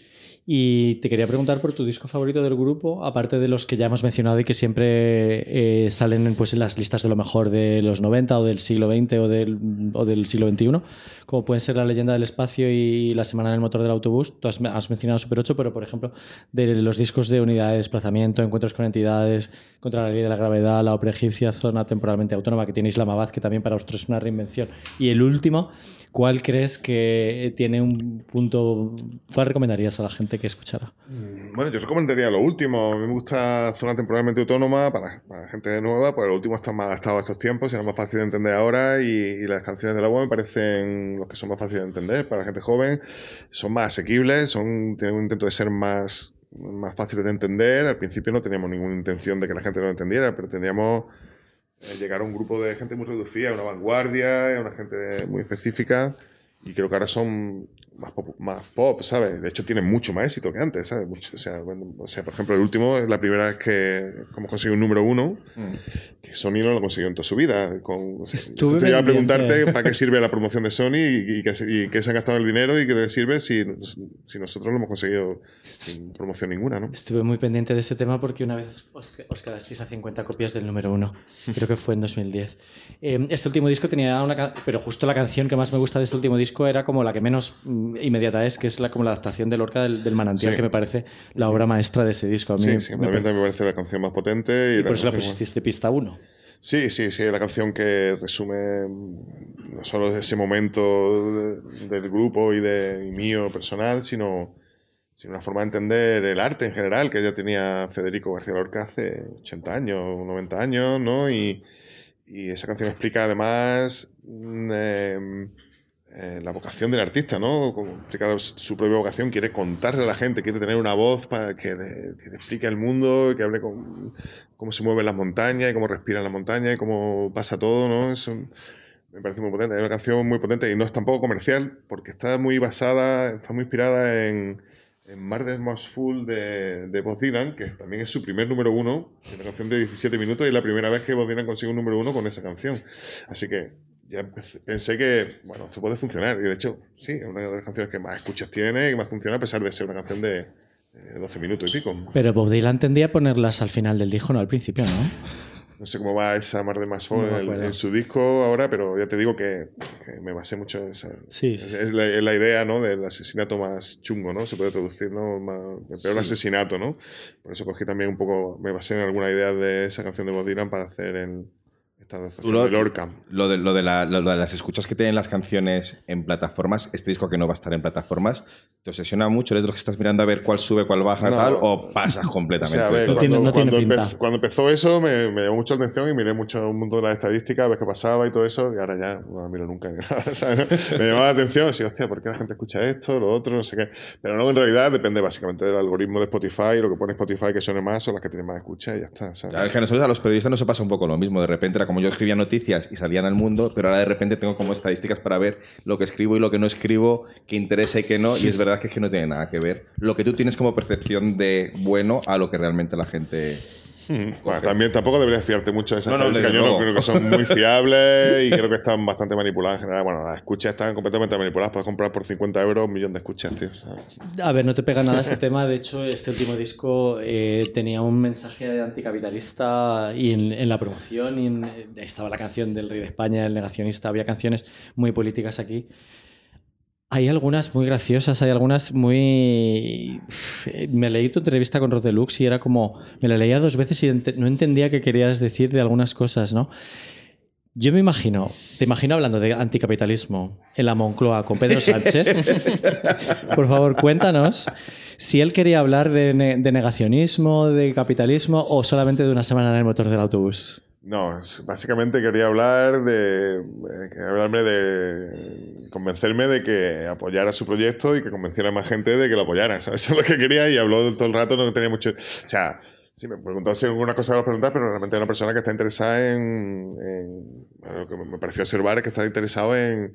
Y te quería preguntar por tu disco favorito del grupo, aparte de los que ya hemos mencionado y que siempre eh, salen pues, en las listas de lo mejor de los 90 o del siglo XX o del, o del siglo XXI, como pueden ser La leyenda del espacio y La semana en el motor del autobús. Tú has, has mencionado Super 8, pero por ejemplo, de los discos de unidad de desplazamiento, encuentros con entidades, contra la ley de la gravedad, la ópera egipcia, zona temporalmente autónoma, que tiene Islamabad, que también para vosotros es una reinvención. Y el último, ¿cuál crees que tiene un punto, cuál recomendarías a la gente? Que escuchara? Mm, bueno, yo recomendaría lo último. A mí me gusta Zona Temporalmente Autónoma para, gente nueva, pues lo último está más a estos tiempos y es más fácil de entender ahora. Y, las canciones del agua me parecen los que son más fáciles de entender para la gente joven. Son más asequibles, son, tienen un intento de ser más, más fáciles de entender. Al principio no teníamos ninguna intención de que la gente lo entendiera, pero teníamos eh, llegar a un grupo de gente muy reducida, una vanguardia, una gente muy específica. Y creo que ahora son más pop, más pop, ¿sabes? De hecho, tienen mucho más éxito que antes, ¿sabes? o, sea, o, sea, por ejemplo, el último es la primera vez que hemos conseguido un número uno, mm. que Sony no lo consiguió en toda su vida. Con, o te iba a preguntarte para qué sirve la promoción de Sony y, qué se han gastado el dinero y qué sirve si, si nosotros lo hemos conseguido sin promoción ninguna, ¿no? Estuve muy pendiente de ese tema porque una vez os, os quedasteis a 50 copias del número uno. Creo que fue en 2010. Eh, este último disco tenía una... Pero justo la canción que más me gusta de este último disco era como la que menos mm, inmediata es, que es la, como la adaptación de Lorca del, Manantial, que me parece la obra maestra de ese disco. A mí sí, sí, me, me parece la canción más potente. Y, y por eso la pusiste pista 1. Sí, sí, sí, la canción que resume mm, no solo ese momento del grupo y de mío personal, sino, sino una forma de entender el arte en general que ya tenía Federico García Lorca hace 80 años, 90 años, ¿no? Y, y esa canción explica además eh, eh, la vocación del artista, ¿no? Como explica su propia vocación, quiere contarle a la gente, quiere tener una voz para que le, que explique el mundo, que hable con cómo se mueven las montañas, y cómo respiran las montañas, y cómo pasa todo, ¿no? Me parece muy potente. Es una canción muy potente y no es tampoco comercial, porque está muy basada, está muy inspirada en, en Mar de Full de, de Bob Dylan, que también es su primer número uno, una canción de 17 minutos y es la primera vez que Bob Dylan consigue un número uno con esa canción. Así que ya pensé que, bueno, se puede funcionar. Y de hecho, sí, es una de las canciones que más escuchas tiene y que más funciona a pesar de ser una canción de 12 minutos y pico. Pero Bob Dylan tendía a ponerlas al final del disco, no al principio, ¿no? No sé cómo va esa Mar de Más en, su disco ahora, pero ya te digo que, me basé mucho en esa. Sí, Es, la, idea, ¿no? Del asesinato más chungo, ¿no? Se puede traducir, ¿no? el peor asesinato, ¿no? Por eso cogí también un poco, me basé en alguna idea de esa canción de Bob Dylan para hacer el, lo, de Lorca. Lo de, lo, de las escuchas que tienen las canciones en plataformas, este disco que no va a estar en plataformas, ¿te obsesiona mucho? ¿Eres de los que estás mirando a ver cuál sube, cuál baja, tal? ¿O pasas completamente? cuando, empezó, eso me, me, llamó mucho la atención y miré mucho un montón de las estadísticas, ves qué pasaba y todo eso, y ahora ya no miro nunca. Me llamaba la atención, sí, hostia, ¿por qué la gente escucha esto, lo otro, no sé qué? Pero no, en realidad depende básicamente del algoritmo de Spotify, lo que pone Spotify que suene más son las que tienen más escucha y ya está. Claro, es que a nosotros a los periodistas nos pasa un poco lo mismo, de repente era como yo escribía noticias y salían al mundo, pero ahora de repente tengo como estadísticas para ver lo que escribo y lo que no escribo, qué interesa y qué no, y es verdad que es que no tiene nada que ver. Lo que tú tienes como percepción de bueno a lo que realmente la gente bueno, también tampoco deberías fiarte mucho de esas no, Yo creo que son muy fiables y creo que están bastante manipuladas en general. Bueno, las escuchas están completamente manipuladas. Puedes comprar por 50 euros un millón de escuchas, tío. A ver, no te pega nada este tema. De hecho, este último disco eh, tenía un mensaje anticapitalista y en, la promoción y eh, estaba la canción del Rey de España, el negacionista. Había canciones muy políticas aquí. Hay algunas muy graciosas, hay algunas muy... Me leí tu entrevista con Rodelux y era como... Me la leía dos veces y no entendía qué querías decir de algunas cosas, ¿no? Yo me imagino, te imagino hablando de anticapitalismo en la Moncloa con Pedro Sánchez. Por favor, cuéntanos si él quería hablar de, de negacionismo, de capitalismo o solamente de una semana en el motor del autobús. No, básicamente quería hablar de. Eh, hablarme de. convencerme de que apoyara su proyecto y que convenciera a más gente de que lo apoyara. ¿sabes? Eso es lo que quería y habló todo el rato, no tenía mucho. O sea, sí, me preguntó si alguna cosa a preguntar, pero realmente es una persona que está interesada en. lo que me pareció observar que está interesado en.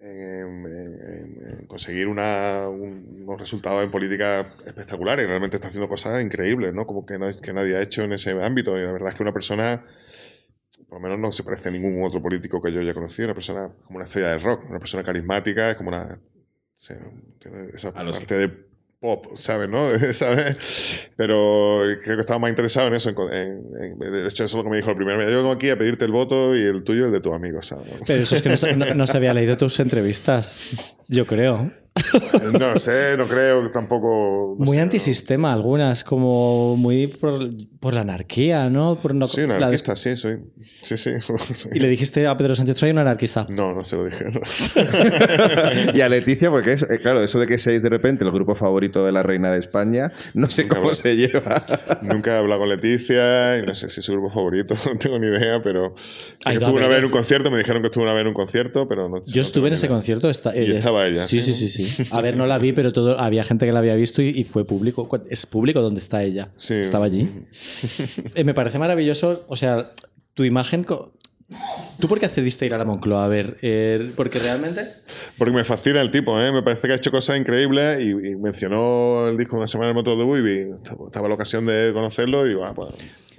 En, conseguir una, unos resultados en política espectaculares. Realmente está haciendo cosas increíbles, ¿no? Como que, no, que nadie ha hecho en ese ámbito. Y la verdad es que una persona por lo menos no se parece a ningún otro político que yo haya conocido, una persona como una estrella de rock, una persona carismática, es como una... esa parte de pop, ¿sabes? ¿no? ¿sabes? Pero creo que estaba más interesado en eso. En, de hecho, eso es lo que me dijo el primer día. Yo vengo aquí a pedirte el voto y el tuyo y el de tu amigo, ¿sabes? Pero eso es que no, no se había leído tus entrevistas, yo creo. No sé, no creo que tampoco. muy antisistema, algunas, como muy por, la anarquía, ¿no? Por sí, anarquista, sí, soy. Sí, sí, ¿Y le dijiste a Pedro Sánchez, soy un anarquista? No, no se lo dije. y a Leticia, porque es, eh, claro, eso de que seáis de repente el grupo favorito de la reina de España, no sé cómo se lleva. Nunca he hablado con Leticia y no sé si es su grupo favorito, no tengo ni idea, pero. estuve una vez en un concierto, me dijeron que estuve una vez en un concierto, pero no. Yo estuve en ese concierto. Está, y estaba ella. sí, sí, sí. sí. A ver, no la vi, pero todo, había gente que la había visto y, fue público. Es público donde está ella. Estaba allí. Eh, me parece maravilloso, o sea, tu imagen... ¿Tú por qué accediste a ir a la Moncloa? A ver, eh, porque realmente... Porque me fascina el tipo, ¿eh? me parece que ha hecho cosas increíbles y, mencionó el disco de una semana en el motor de Buivi. Estaba la ocasión de conocerlo y digo, ah, pues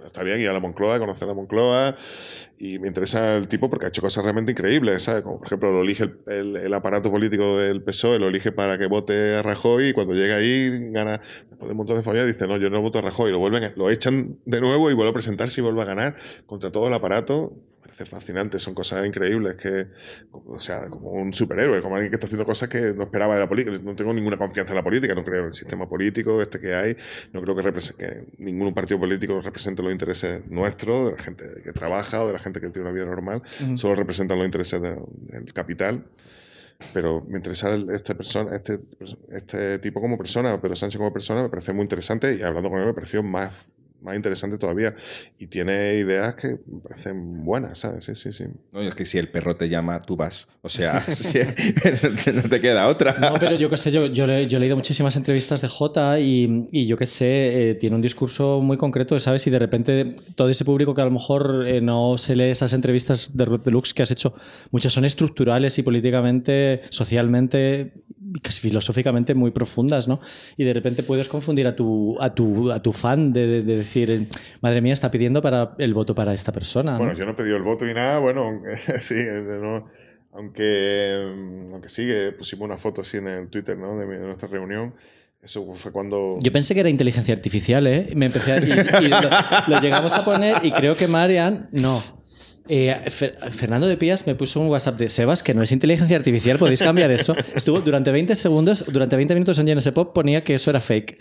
está bien ir a la Moncloa, conocer la Moncloa y me interesa el tipo porque ha hecho cosas realmente increíbles, ¿sabes? Como por ejemplo lo elige el, aparato político del PSOE, lo elige para que vote a Rajoy y cuando llega ahí gana, después de un montón de familias, dice, no, yo no voto a Rajoy, lo vuelven, lo echan de nuevo y vuelve a presentarse y vuelve a ganar contra todo el aparato parece fascinante, son cosas increíbles que, o sea, como un superhéroe, como alguien que está haciendo cosas que no esperaba de la política. No tengo ninguna confianza en la política, no creo en el sistema político este que hay, no creo que, que ningún partido político represente los intereses nuestros, de la gente que trabaja o de la gente que tiene una vida normal, solo representan los intereses del capital pero me interesa este, persona, este, este tipo como persona, pero Sánchez como persona me parece muy interesante y hablando con él me pareció más, más interesante todavía. Y tiene ideas que me parecen buenas, ¿sabes? Sí, sí, sí. No, es que si el perro te llama, tú vas. O sea, no te queda otra. No, pero yo qué sé, yo, yo, he leído muchísimas entrevistas de Jota y, y yo qué sé, eh, tiene un discurso muy concreto, ¿sabes? Y de repente todo ese público que a lo mejor eh, no se lee esas entrevistas de Deluxe que has hecho, muchas son estructurales y políticamente, socialmente casi filosóficamente muy profundas, ¿no? Y de repente puedes confundir a tu, a tu, a tu fan de, decir, madre mía, está pidiendo para el voto para esta persona. Bueno, yo no he pedido el voto y nada, bueno, sí, aunque, aunque sí, pusimos una foto así en el Twitter, ¿no? De, nuestra reunión. Eso fue cuando. Yo pensé que era inteligencia artificial, ¿eh? Me empecé a, y, lo, llegamos a poner y creo que Marian. No. Eh, Fernando de Pías me puso un WhatsApp de Sebas, que no es inteligencia artificial, podéis cambiar eso. Estuvo durante 20 segundos, durante 20 minutos en GNS Pop ponía que eso era fake.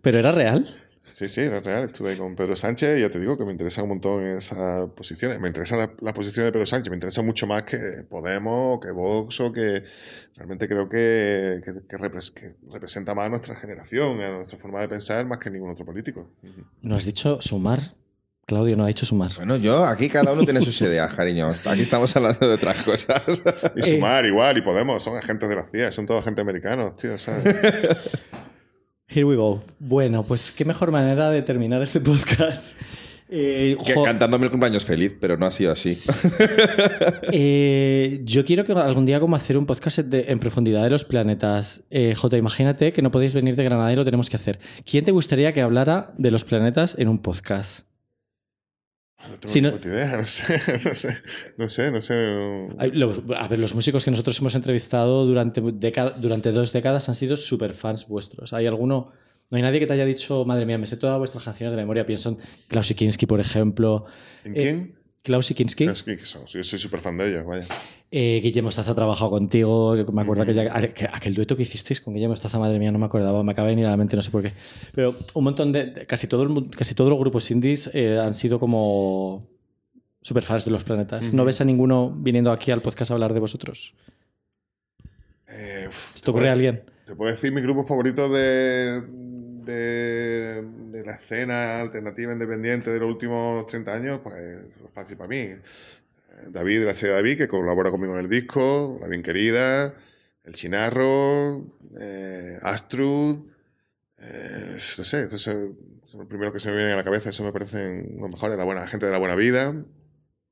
Pero era real. Sí, sí, era real. Estuve con Pedro Sánchez y ya te digo que me interesa un montón esas posiciones. Me interesan las la posiciones de Pedro Sánchez, me interesa mucho más que Podemos, que Vox o que realmente creo que, que, representa más a nuestra generación, a nuestra forma de pensar más que ningún otro político. ¿No has dicho sumar? Claudio no ha dicho sumar. Bueno, yo, aquí cada uno tiene sus ideas, cariño. Aquí estamos hablando de otras cosas. Y sumar igual, y Podemos, son agentes de la CIA, son todos agentes americanos, tío, ¿sabes? Here we go. Bueno, pues qué mejor manera de terminar este podcast. Eh, cantándome el cumpleaños feliz, pero no ha sido así. Eh, yo quiero que algún día como hacer un podcast en profundidad de los planetas. Eh, J, imagínate que no podéis venir de Granada y lo tenemos que hacer. ¿Quién te gustaría que hablara de los planetas en un podcast? No tengo ni idea, no sé, no sé, no sé, no sé. a ver, los músicos que nosotros hemos entrevistado durante, durante dos décadas han sido super fans vuestros. ¿Hay alguno? No hay nadie que te haya dicho, madre mía, me sé todas vuestras canciones de memoria. Pienso en Klaus Kinski, por ejemplo. ¿En quién? Klaus Kinski. Klaus yo soy súper fan de ellos, vaya. Eh, Guillermo Estaza ha trabajado contigo. Me acuerdo que aquel dueto que hicisteis con Guillermo Estaza, madre mía, no me acordaba, me acaba de venir a la mente, no sé por qué. Pero un montón de. casi, todo casi todos los grupos indies eh, han sido como super fans de los planetas. ¿No ves a ninguno viniendo aquí al podcast a hablar de vosotros? Eh, ¿Te ocurre a alguien? Te puedo decir mi grupo favorito de, de, de, la escena alternativa independiente de los últimos 30 años, pues es fácil para mí. David de la serie David, que colabora conmigo en el disco, La Bien Querida, El Chinarro, eh, Astrud, eh, no sé, eso es lo primero que se me viene a la cabeza, eso me parecen los mejores, la buena gente de la buena vida.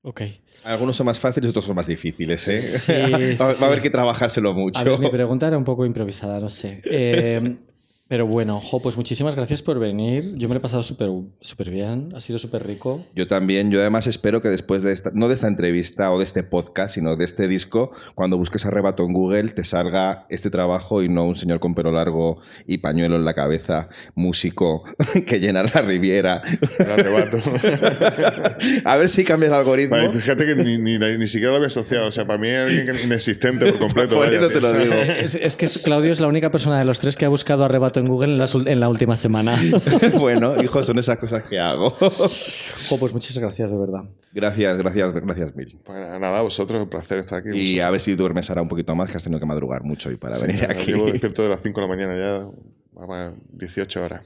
Ok. Algunos son más fáciles, otros son más difíciles, ¿eh? va, a haber que trabajárselo mucho. mi pregunta era un poco improvisada, no sé. Eh, Pero bueno, jo, pues muchísimas gracias por venir. Yo me lo he pasado súper súper bien, ha sido súper rico. Yo también, yo además espero que después de esta, no de esta entrevista o de este podcast, sino de este disco, cuando busques arrebato en Google, te salga este trabajo y no un señor con pelo largo y pañuelo en la cabeza, músico, que llena la Riviera. El arrebato. A ver si cambia el algoritmo. Vale, fíjate que ni, ni, ni siquiera lo había asociado. O sea, para mí es alguien inexistente por completo. Por eso te lo digo. Es, es que Claudio es la única persona de los tres que ha buscado arrebato en Google en, las en la última semana. bueno, hijo, son esas cosas que hago. Jo, pues muchas gracias, de verdad. Gracias, gracias, gracias mil. Pues nada, vosotros, un placer estar aquí. Y a ver si duermes ahora un poquito más, que has tenido que madrugar mucho hoy para venir Vosotros. aquí. Llevo despierto de las 5 de la mañana ya. Vamos, 18 horas.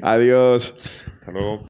Adiós. Hasta luego.